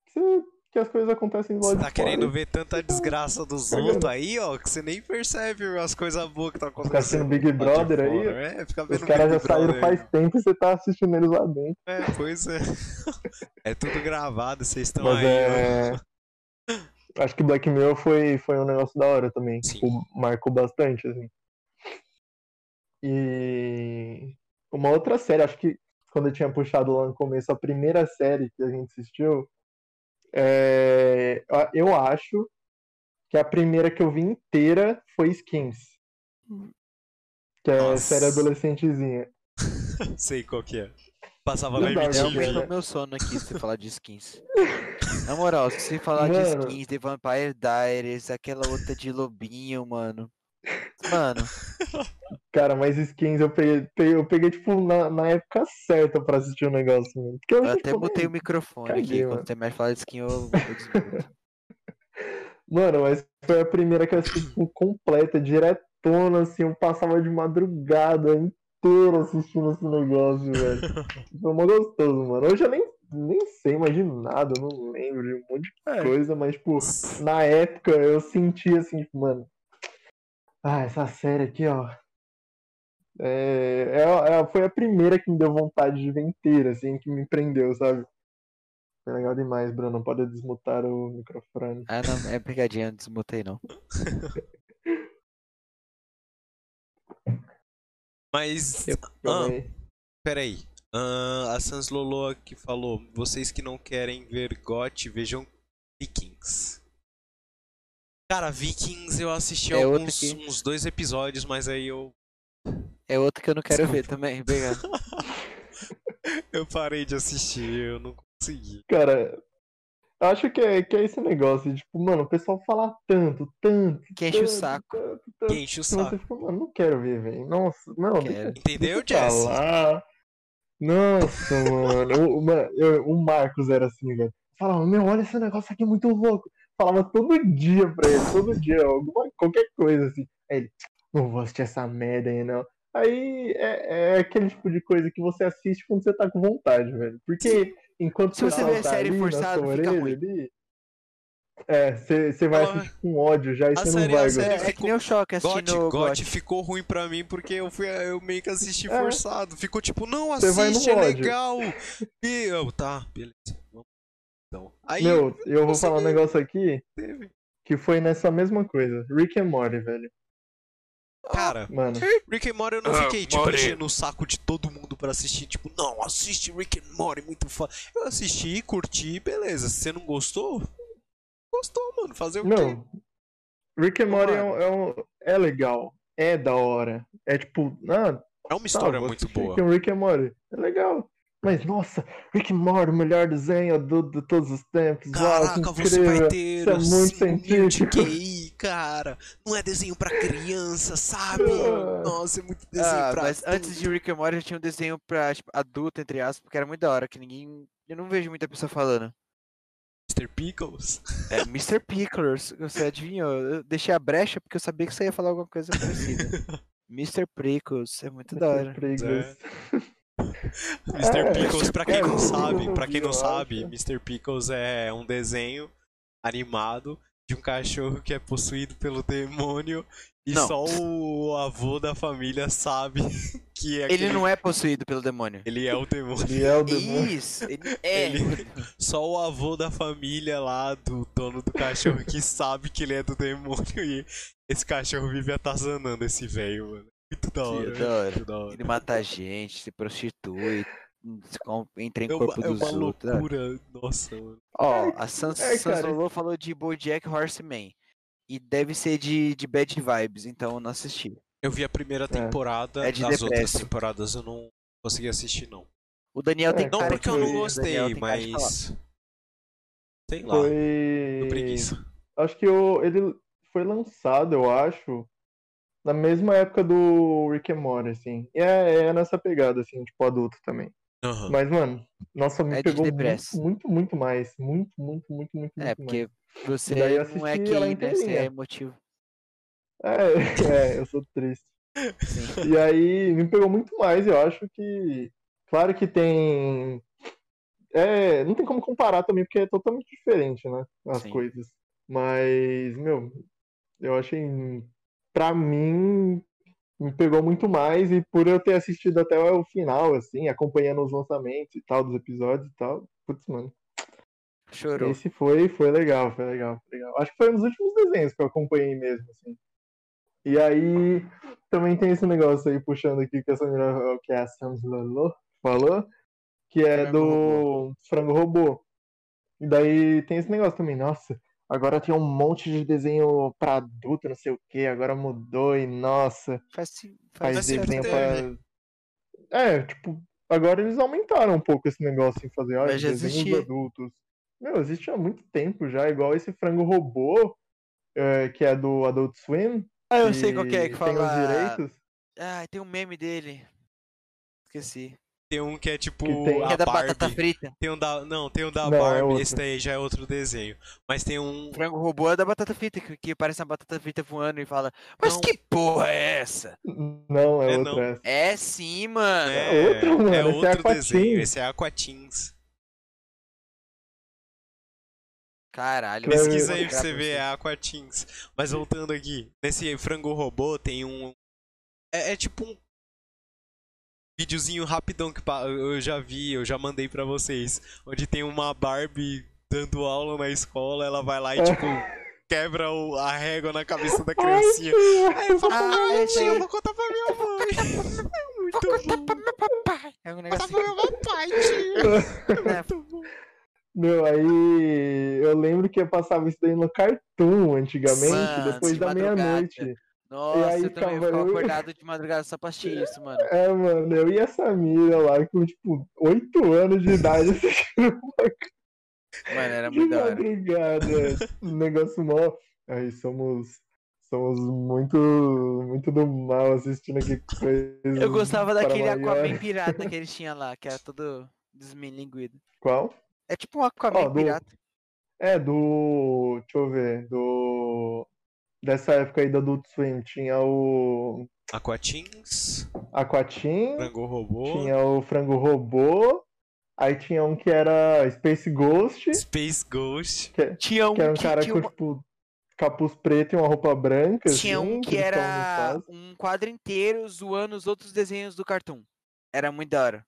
que, você- que as coisas acontecem do Você lado tá de querendo fora. ver tanta desgraça dos Cagando. outros aí, ó, que você nem percebe as coisas boas que tá Fica acontecendo. assistindo Big lá de Brother aí, fora. É, fica vendo Os caras já Big saíram Brother faz aí. tempo e você tá assistindo eles lá dentro. É, pois é. <laughs> É tudo gravado, vocês estão aí, ó. Acho que Black Mirror foi, foi um negócio da hora também. Sim. Tipo, marcou bastante, assim. E uma outra série, acho que quando eu tinha puxado lá no começo a primeira série que a gente assistiu, é, eu acho que a primeira que eu vi inteira foi Skins. Que é Nossa. série adolescentezinha. <laughs> Sei qual que é. Passava na MTV. É o meu sono aqui se falar de skins. <laughs> Na moral, se você falar mano. de skins, de Vampire Diaries, aquela outra de lobinho, mano. Mano. Cara, mas skins eu peguei, eu peguei tipo, na, na época certa pra assistir o um negócio. Mano. Eu, eu até tipo, botei o microfone caguei, aqui. Mano. Quando você mais fala de skin, eu, eu <laughs> Mano, mas foi a primeira que eu assisti tipo, completa, diretona, assim, eu passava de madrugada inteira assistindo esse negócio, velho. <laughs> Foi mó gostoso, mano. Hoje eu nem, nem sei mais de nada, eu não lembro de um monte de é. coisa, mas, tipo, na época eu sentia assim, tipo, mano. Ah, essa série aqui, ó. É, é, é, foi a primeira que me deu vontade de ver inteira, assim, que me prendeu, sabe? Foi legal demais, Bruno. Pode desmutar o microfone. Ah, não, é pegadinha, não desmutei não. <laughs> Mas. Eu, ah, peraí. Uh, a Sans Lolo aqui falou: vocês que não querem ver GOT, vejam Vikings. Cara, Vikings eu assisti é alguns, que... uns dois episódios, mas aí eu. É outro que eu não quero Desculpa. ver também, obrigado. <laughs> eu parei de assistir, eu não consegui. Cara, acho que é, que é esse negócio, tipo, mano, o pessoal fala tanto, tanto. Que enche tanto, o saco. Tanto, tanto, que enche o saco. Você fica, mano, não quero ver, velho. Nossa, não. Deixa, Entendeu, Jess? Nossa, mano. o, o, Marcos era assim, velho. Falava, meu, olha esse negócio aqui muito louco. Falava todo dia pra ele, todo dia, alguma, qualquer coisa assim. Aí ele, não vou assistir essa merda aí, não. Aí é, é, aquele tipo de coisa que você assiste quando você tá com vontade, velho. Porque enquanto Se você vê tá série forçada, fica ruim. Ali, é, você vai assistir com ódio já e você não vai gostar. É, é que nem o choque assistindo God, God ficou ruim pra mim porque eu, fui, eu meio que assisti é. forçado. Ficou tipo, não assiste, é legal. E eu, tá, beleza. Então, aí, Meu, eu vou falar um negócio aqui teve. que foi nessa mesma coisa. Rick and Morty, velho. Cara, mano. Rick and Morty eu não ah, fiquei, tipo, enchendo o saco de todo mundo pra assistir. Tipo, não, assiste Rick and Morty, muito foda. Eu assisti, curti, beleza. Se você não gostou, gostou, mano. Fazer o não. quê? Rick and Morty é, é, um, é, legal. É da hora. É tipo, ah, é uma história tá, muito boa. Rick and Morty. É legal. Mas, nossa, Rick and Morty, o melhor desenho do, de todos os tempos. Caraca, Uau, você vai ter Isso é muito científico. QI, cara. Não é desenho pra criança, sabe? Ah. Nossa, é muito desenho ah, pra Mas antes de Rick and Morty, já tinha um desenho pra tipo, adulto, entre aspas, porque era muito da hora, que ninguém... Eu não vejo muita pessoa falando. Mr. Pickles? É, Mr. Pickles, você adivinhou? Eu deixei a brecha porque eu sabia que você ia falar alguma coisa parecida. <laughs> Mr. Pickles, é muito Mr. da hora. Pickles. É. <laughs> Mr. É, Pickles, pra quem não sabe, para quem não sabe, Mr. Pickles é um desenho animado de um cachorro que é possuído pelo demônio e não. só o avô da família sabe <laughs> que é Ele aquele... não é possuído pelo demônio. Ele é o demônio. Ele é o demônio. Isso, ele <laughs> é. Ele... Só o avô da família lá, do dono do cachorro, que <laughs> sabe que ele é do demônio e esse cachorro vive atazanando esse velho, mano. Muito da hora. É da hora. Muito da hora. Ele mata gente, se prostitui, entra em é corpo uma, dos é uma outros. Né? loucura, nossa, mano. Ó, a Sans, é, Sans falou de Bojack Horseman. E deve ser de, de Bad Vibes, então eu não assisti. Eu vi a primeira é. temporada, é. de as outras temporadas eu não consegui assistir, não. O Daniel tem Não porque eu não gostei, mas. Sei lá. Foi. preguiça. Acho que eu, ele foi lançado, eu acho, na mesma época do Rick and Morty, assim. E é, é nessa pegada, assim, tipo, adulto também. Uhum. Mas, mano, nossa, me é pegou muito, muito, muito, mais. Muito, muito, muito, muito, É, porque mais. você não é que né? Você é emotivo. É, <laughs> é, eu sou triste. Sim. E aí, me pegou muito mais, eu acho que... Claro que tem... É, não tem como comparar também, porque é totalmente diferente, né? As Sim. coisas. Mas, meu, eu achei pra mim, me pegou muito mais e por eu ter assistido até o final, assim, acompanhando os lançamentos e tal, dos episódios e tal, putz, mano. Chorou. Esse foi, foi legal, foi legal, foi legal. Acho que foi um dos últimos desenhos que eu acompanhei mesmo, assim. E aí, também tem esse negócio aí, puxando aqui que a Samira, que é a Lolo falou, que é do Frango Robô. E daí tem esse negócio também, nossa, agora tem um monte de desenho pra adulto, não sei o que, agora mudou e nossa, Faz, faz faz desenho pra. É, tipo, agora eles aumentaram um pouco esse negócio em fazer já desenhos existia. adultos. Meu, existe há muito tempo já, igual esse frango robô, é, que é do Adult Swim. Ah, eu sei qual que é que tem os fala. direitos. Ah, tem um meme dele. Esqueci. Tem um que é tipo Que tem- a Que é da Barbie. batata frita. Tem um da, não, tem um da Não, é Barbie, outro. esse daí já é outro desenho. Mas tem um Frango robô é da batata frita, que, que parece uma batata frita voando e fala, mas Não. que porra é essa? Não, é, É, outra. não. essa. É sim, mano. é, outro, mano, é esse é outro desenho, esse é Aquatins. Caralho. Pesquisa aí pra você ver, é Aquatins. Mas voltando aqui, nesse frango robô tem um. É, é tipo um videozinho rapidão que eu já vi, eu já mandei pra vocês. Onde tem uma Barbie dando aula na escola, ela vai lá e tipo. <laughs> Quebra o- a régua na cabeça da criancinha. Aí eu falo, esse tia, eu vou contar pra minha mãe. <laughs> É muito bom. meu papai. É um Contar negócio pra meu papai, <laughs> tio. É, Muito bom. Meu, aí eu lembro que eu passava isso daí no Cartoon antigamente, Mano, depois de da meia-noite. Nossa, aí, eu também ficava eu- acordado de madrugada só pra assistir <laughs> isso, mano. É, mano, eu e a Samira lá com, tipo, 8 anos de idade <laughs> assistindo Mano, era muito da hora. madrugada. <laughs> Um negócio mó. Aí somos. Somos muito. Muito do mal assistindo aqui coisas. Eu gostava daquele Aquaman pirata que eles tinham lá, que era todo desmilinguido. Qual? É tipo um Aquaman Ó, do- pirata. É, do. Deixa eu ver. Do. Dessa época aí do Adult Swim tinha o Aquatins, Aquatim, frango robô, tinha o Frango Robô, aí tinha um que era Space Ghost, Space Ghost. que, Tinha um que era um que cara com, uma- tipo, capuz preto e uma roupa branca, Tinha assim, um que era um quadro inteiro zoando os outros desenhos do Cartoon. Era muito da hora.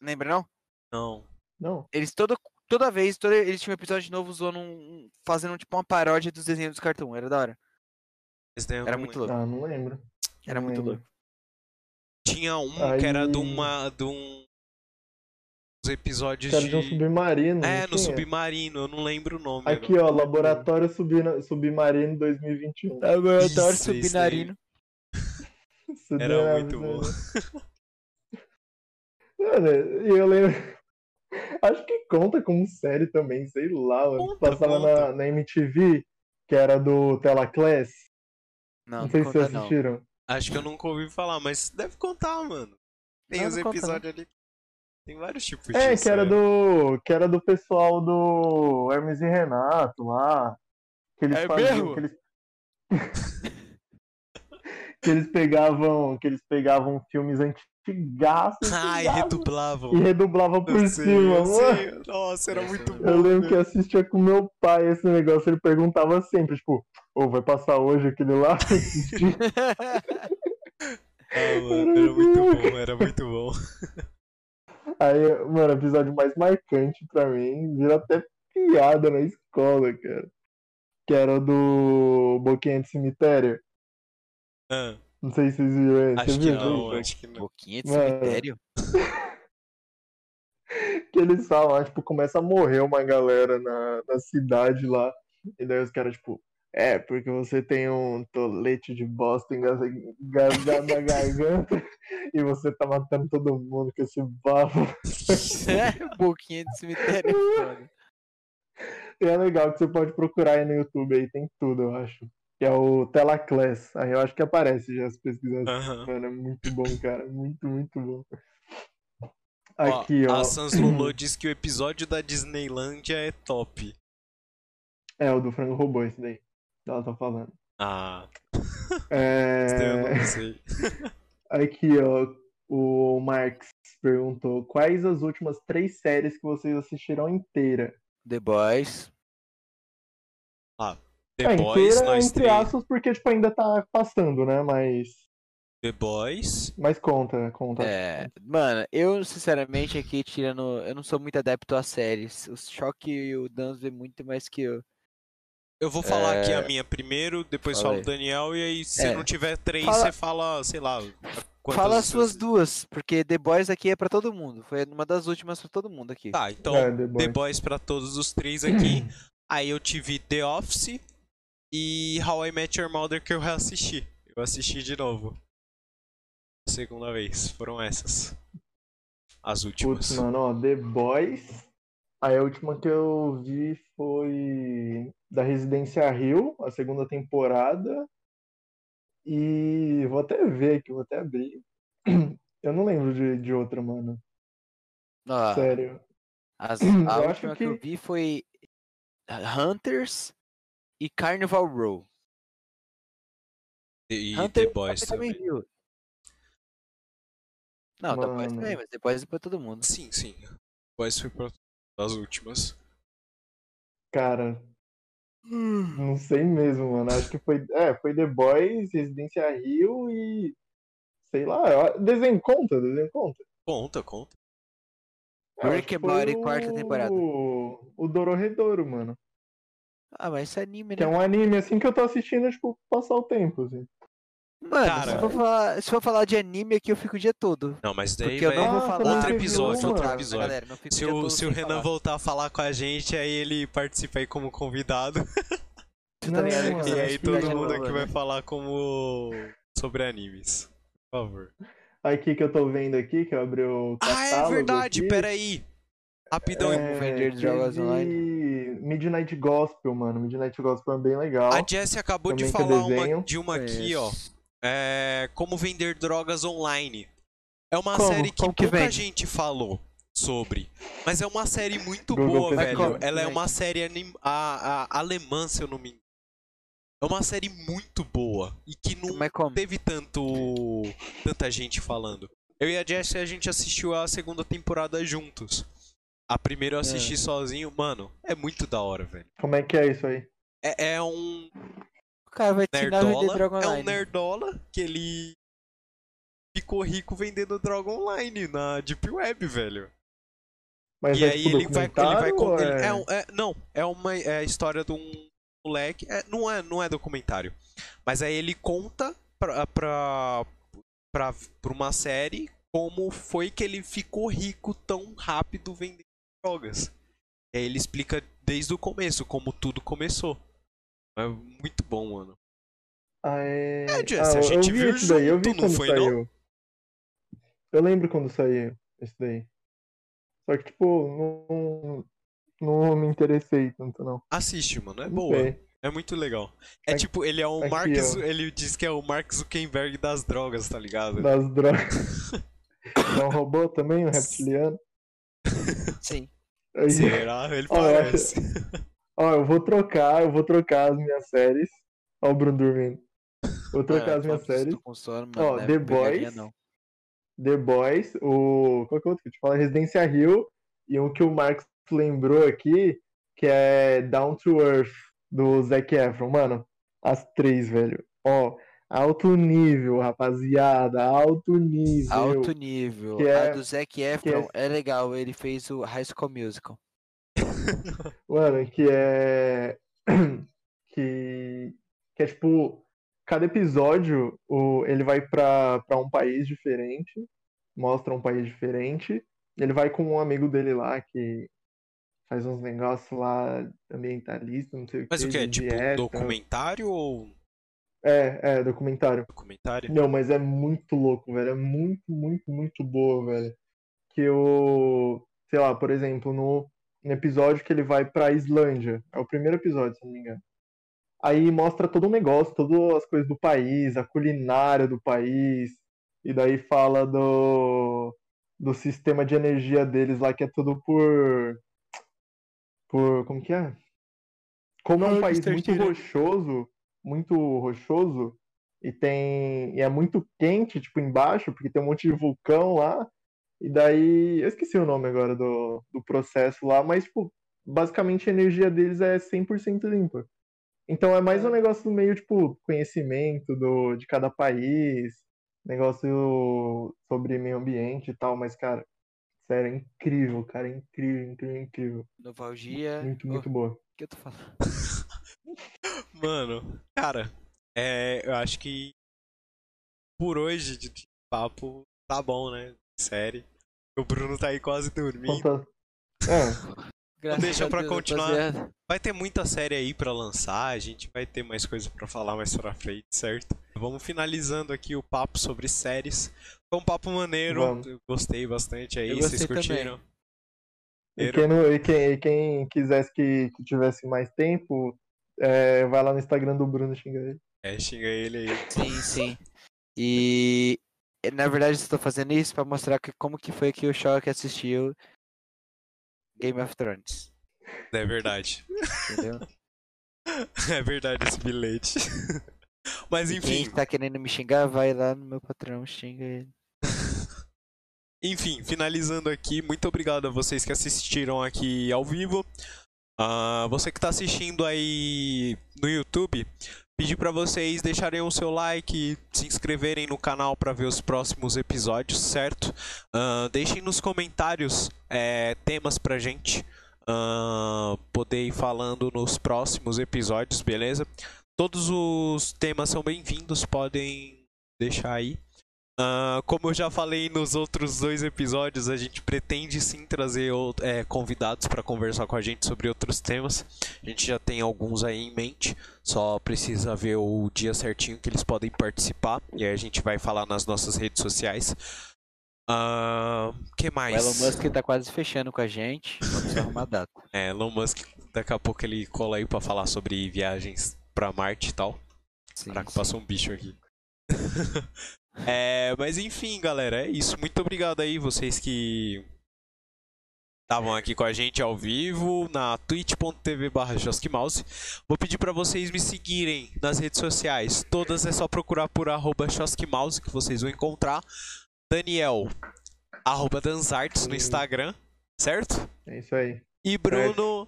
Lembra não? Não. Não, Eles toda, toda vez, toda, eles tinham um episódio novo zoando um, um- fazendo tipo uma paródia dos desenhos do Cartoon. Era da hora. Era muito louco. ah, não lembro. Era não muito lembro. louco. Tinha um que era de Aí- uma. de um. Os episódios era de um de. submarino. É, no tinha? submarino, eu não lembro o nome. Aqui, agora. ó, Laboratório Subina- Submarino 2021. Laboratório Isso, submarino. <laughs> Era Submarino, muito bom. Mano, e eu lembro. Acho que conta como série também, sei lá. Conta, Passava conta. Na, na MTV, que era do Telaclass. Não, Não, não sei se vocês conta não. assistiram. Acho que eu nunca ouvi falar, mas deve contar, mano. Tem Não, os não conta, não. episódios ali. Tem vários tipos É, disso. que era é. do. Que era do pessoal do Hermes e Renato lá. Que eles É faziam. mesmo? Que eles... <laughs> que eles pegavam. Que eles pegavam filmes antigaços. Ai, antigaços, redublavam. E redublavam por sei, cima, sei. Nossa, era muito eu bom. Eu lembro que eu assistia com meu pai esse negócio, ele perguntava sempre, tipo, ô, vai passar hoje aquele lá? <laughs> Ah, mano, era muito bom, era muito bom. Aí, mano, o episódio mais marcante pra mim, vira até piada na escola, cara. Que era o do Boquinha de Cemitério. Ah, Não sei se vocês viram esse. acho Você que viu, não, acho que não. Boquinha de cemitério? <laughs> Que eles falam, ah, tipo, começa a morrer uma galera na, na cidade lá. E daí os caras, tipo, é, porque você tem um tolete de bosta engas- engasgado na garganta <laughs> e você tá matando todo mundo com esse bafo. Boquinha de cemitério. é. <laughs> E é legal que você pode procurar aí no YouTube aí, tem tudo, eu acho. Que é o Telaclass. Aí eu acho que aparece já as pesquisas. Aham. Mano, é muito bom, cara. Muito, muito bom. Ó, Aqui, ó. A Sans Lulu <clears throat> diz que o episódio da Disneylândia é top. É o do frango robô, esse daí. Ela tá falando. Ah, <laughs> É... <laughs> Aqui, ó. O Marx perguntou: quais as últimas três séries que vocês assistiram inteira? The Boys. The é, Boys, inteira nós entre três. aspas, porque tipo, ainda tá passando, né? Mas. The Boys. Mas conta, conta. É, mano, eu sinceramente aqui tirando, eu não sou muito adepto a séries. O Choque e o Danzo vê muito mais que eu. Eu vou falar aqui a É. minha primeiro, depois Fala falo o. Daniel, e aí se É. não tiver três, Fala- você fala, sei lá, Fala as suas duas, porque The Boys aqui é pra todo mundo. Foi uma das últimas pra todo mundo aqui. Tá, então É, The The Boys. Boys pra todos os três aqui. <clears throat> Aí eu tive The Office e How I Met Your Mother que eu reassisti. Eu assisti de novo. Segunda vez. Foram essas. As últimas. Putz, mano, ó, The Boys. Aí a última que eu vi foi da Residência Rio, a segunda temporada. E vou até ver aqui, vou até abrir. <clears throat> Eu não lembro de, de outra, mano. Ó, Sério. as- <clears throat> eu a acho última que... eu que- vi foi Hunters e Carnival Row. E Hunter The Boys também também. viu. Não, The Boys também, mas The Boys é pra todo mundo. Sim, sim. The Boys foi pra das últimas. Cara, não sei mesmo, mano. Acho que foi, é, foi The Boys, Residência Rio e sei lá, desenho conta, desenho conta. Conta, conta. Rick and foi quarta temporada. O, o Dororedoro, mano. Ah, mas é anime, Que é né? um anime assim que eu tô assistindo, tipo, passar o tempo, assim. Mano, Cara. se, for falar, se for falar de anime aqui, eu fico o dia todo. Não, mas daí Porque eu não vai- vou falar. outro episódio, outro episódio. Galera, não Se o, todo se o Renan falar. voltar a falar com a gente, aí ele participa aí como convidado. Não, tá você E vai aí todo mundo novo, aqui né? vai falar como sobre animes. Por favor. Aqui que eu tô vendo aqui, que eu abri o Ah, é verdade, aqui, peraí. Rapidão. é, Vender drogas online. Midnight Gospel, mano. Midnight Gospel é bem legal. A Jessie acabou de Também é falar uma, de uma aqui, ó. É, como vender drogas online. É uma Como? série que Como que pouca vende? gente falou sobre. Mas é uma série muito Google boa, velho. Como? Ela é uma série anim... a, a, alemã, se eu não me engano. É uma série muito boa. E que não como? teve tanto tanta gente falando. Eu e a Jessie, a gente assistiu a segunda temporada juntos. A primeira eu assisti sozinho. Mano, é muito da hora, velho. Como é que é isso aí? É, é um O cara vai te nerdola. droga É um online. nerdola que ele ficou rico vendendo droga online na Deep Web, velho. Mas e é aí tipo ele vai, ele vai ele- é... é um- é- não, é uma é a história de um moleque, é, não é, não é documentário. Mas aí ele conta pra, pra, pra, pra uma série como foi que ele ficou rico tão rápido vendendo drogas. E aí ele explica desde o começo como tudo começou. É muito bom, mano. Ah, é... É, Jess, a eu- gente viu esse daí, eu vi não quando foi, não? saiu. Eu lembro quando saiu esse daí. Só que, tipo, não, não me interessei tanto, não. Assiste, mano, é Não boa. sei. É muito legal. É Aqui- tipo, ele é o aqui, Mark, ó. Ele diz que é o Mark Zuckerberg das drogas, tá ligado? Das drogas. É um robô também, um <laughs> reptiliano. Sim. Aí- Será? Ele Ó, parece. Ó, eu vou trocar, eu vou trocar as minhas séries. Ó, o Bruno dormindo. Vou trocar Mano, as minhas séries. com sono, Ó, mano, não é The Boys. não. The Boys, o. Qual que é o outro que eu te falo? Residência Rio. E um que o Marcos lembrou aqui, que é Down to Earth, do Zac Efron. Mano, as três, velho. Ó, alto nível, rapaziada. Alto nível. Alto nível. Que é- A do Zac Efron é... legal, ele fez o High School Musical. <laughs> Mano, que é. <clears throat> Que. Que é tipo. Cada episódio, o... ele vai pra, pra um país diferente. Mostra um país diferente. Ele vai com um amigo dele lá que faz uns negócios lá ambientalista, não sei o Mas que. o que? É tipo dieta. documentário ou É, é, documentário. documentário? Não, mas é muito louco, velho. É muito, muito, muito boa, velho. Que o. Sei lá, por exemplo, no, no episódio que ele vai pra Islândia. É o primeiro episódio, se não me engano. Aí mostra todo o negócio, todas as coisas do país, a culinária do país. E daí fala do, do sistema de energia deles lá, que é tudo por. Por. Como que é? Como é um Ah, país muito Tira. rochoso, muito rochoso, e tem. E é muito quente, tipo, embaixo, porque tem um monte de vulcão lá. E daí. Eu esqueci o nome agora do, do processo lá, mas, tipo, basicamente a energia deles é 100% limpa. Então é mais um negócio do meio, tipo, conhecimento do, de cada país, negócio sobre meio ambiente e tal, mas, cara, sério, é incrível, cara, é incrível, incrível, incrível. Novalgia. Muito, Oh, muito boa. O que eu tô falando? Mano, cara, é, eu acho que por hoje de- papo tá bom, né? Série. O Bruno tá aí quase dormindo. É. Então deixa pra continuar. Vai ter muita série aí pra lançar, a gente vai ter mais coisa pra falar mais pra frente, certo? Vamos finalizando aqui o papo sobre séries. Foi um papo maneiro, gostei bastante aí, vocês curtiram? E quem, não, e, quem, e quem, quisesse que, que tivesse mais tempo, é, vai lá no Instagram do Bruno xinga ele. É, xinga ele aí. Sim, sim. E na verdade estou fazendo isso para mostrar que, como que foi que o Shock assistiu Game of Thrones. É verdade. Entendeu? <laughs> É verdade esse bilhete. Mas enfim. Quem tá querendo me xingar, vai lá no meu patrão, xinga ele. <laughs> enfim, finalizando aqui, muito obrigado a vocês que assistiram aqui ao vivo. Uh, você que está assistindo aí no YouTube, pedir para vocês deixarem o seu like, se inscreverem no canal para ver os próximos episódios, certo? Uh, deixem nos comentários é, temas pra gente uh, poder ir falando nos próximos episódios, beleza? Todos os temas são bem-vindos, podem deixar aí. Uh, como eu já falei nos outros dois episódios, a gente pretende sim trazer é, convidados para conversar com a gente sobre outros temas. A gente já tem alguns aí em mente, só precisa ver o dia certinho que eles podem participar e aí a gente vai falar nas nossas redes sociais. Uh, que mais? O Elon Musk tá quase fechando com a gente. Vamos arrumar data. <laughs> É, Elon Musk, daqui a pouco ele cola aí para falar sobre viagens para Marte e tal. Sim, Caraca, sim. passou um bicho aqui. <laughs> É, mas enfim, galera, é isso. Muito obrigado aí vocês que estavam aqui com a gente ao vivo na twitch.tv barra Vou pedir para vocês me seguirem nas redes sociais. Todas é só procurar por arroba que vocês vão encontrar. Daniel, arroba Danzartes no Instagram, certo? É isso aí. E Bruno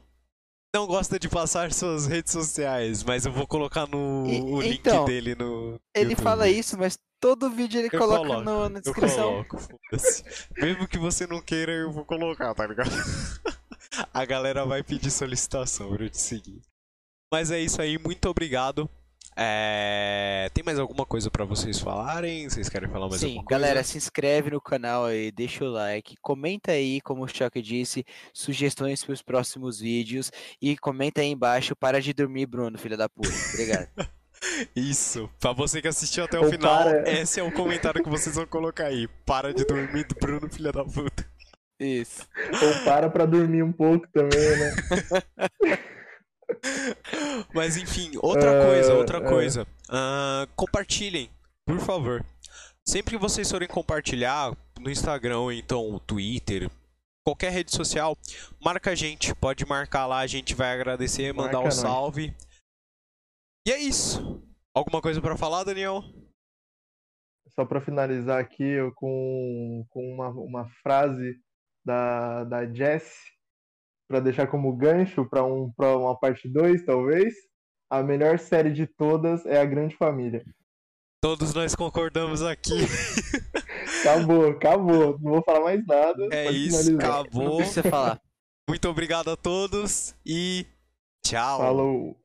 não gosta de passar suas redes sociais, mas eu vou colocar no e, o link então, dele no. Ele YouTube. fala isso, mas todo vídeo ele eu coloca coloco, no, na descrição. Eu coloco, <laughs> Mesmo que você não queira, eu vou colocar, tá ligado? <laughs> A galera vai pedir solicitação pra eu te seguir. Mas é isso aí, muito obrigado. É... Tem mais alguma coisa para vocês falarem? Vocês querem falar mais Sim, alguma coisa? galera, se inscreve no canal aí, deixa o like, comenta aí, como o Choque disse, sugestões para os próximos vídeos e comenta aí embaixo, para de dormir, Bruno, filha da puta. Obrigado. <laughs> Isso. Pra você que assistiu até o Ou final, para... esse é o comentário que vocês vão colocar aí. Para de dormir do Bruno, filha da puta. Isso. Ou para pra dormir um pouco também, né? <laughs> <laughs> Mas enfim, outra coisa, outra uh, coisa. Uh, compartilhem, por favor. Sempre que vocês forem compartilhar no Instagram então Twitter, qualquer rede social, marca a gente. Pode marcar lá, a gente vai agradecer, mandar um salve. E é isso. Alguma coisa para falar, Daniel? Só para finalizar aqui eu, com, com uma, uma frase da, da Jess, para deixar como gancho para um, uma parte 2, talvez. A melhor série de todas é A Grande Família. Todos nós concordamos aqui. <laughs> acabou, acabou. Não vou falar mais nada. É isso, finalizar. acabou. Não precisa falar. Muito obrigado a todos e tchau. Falou.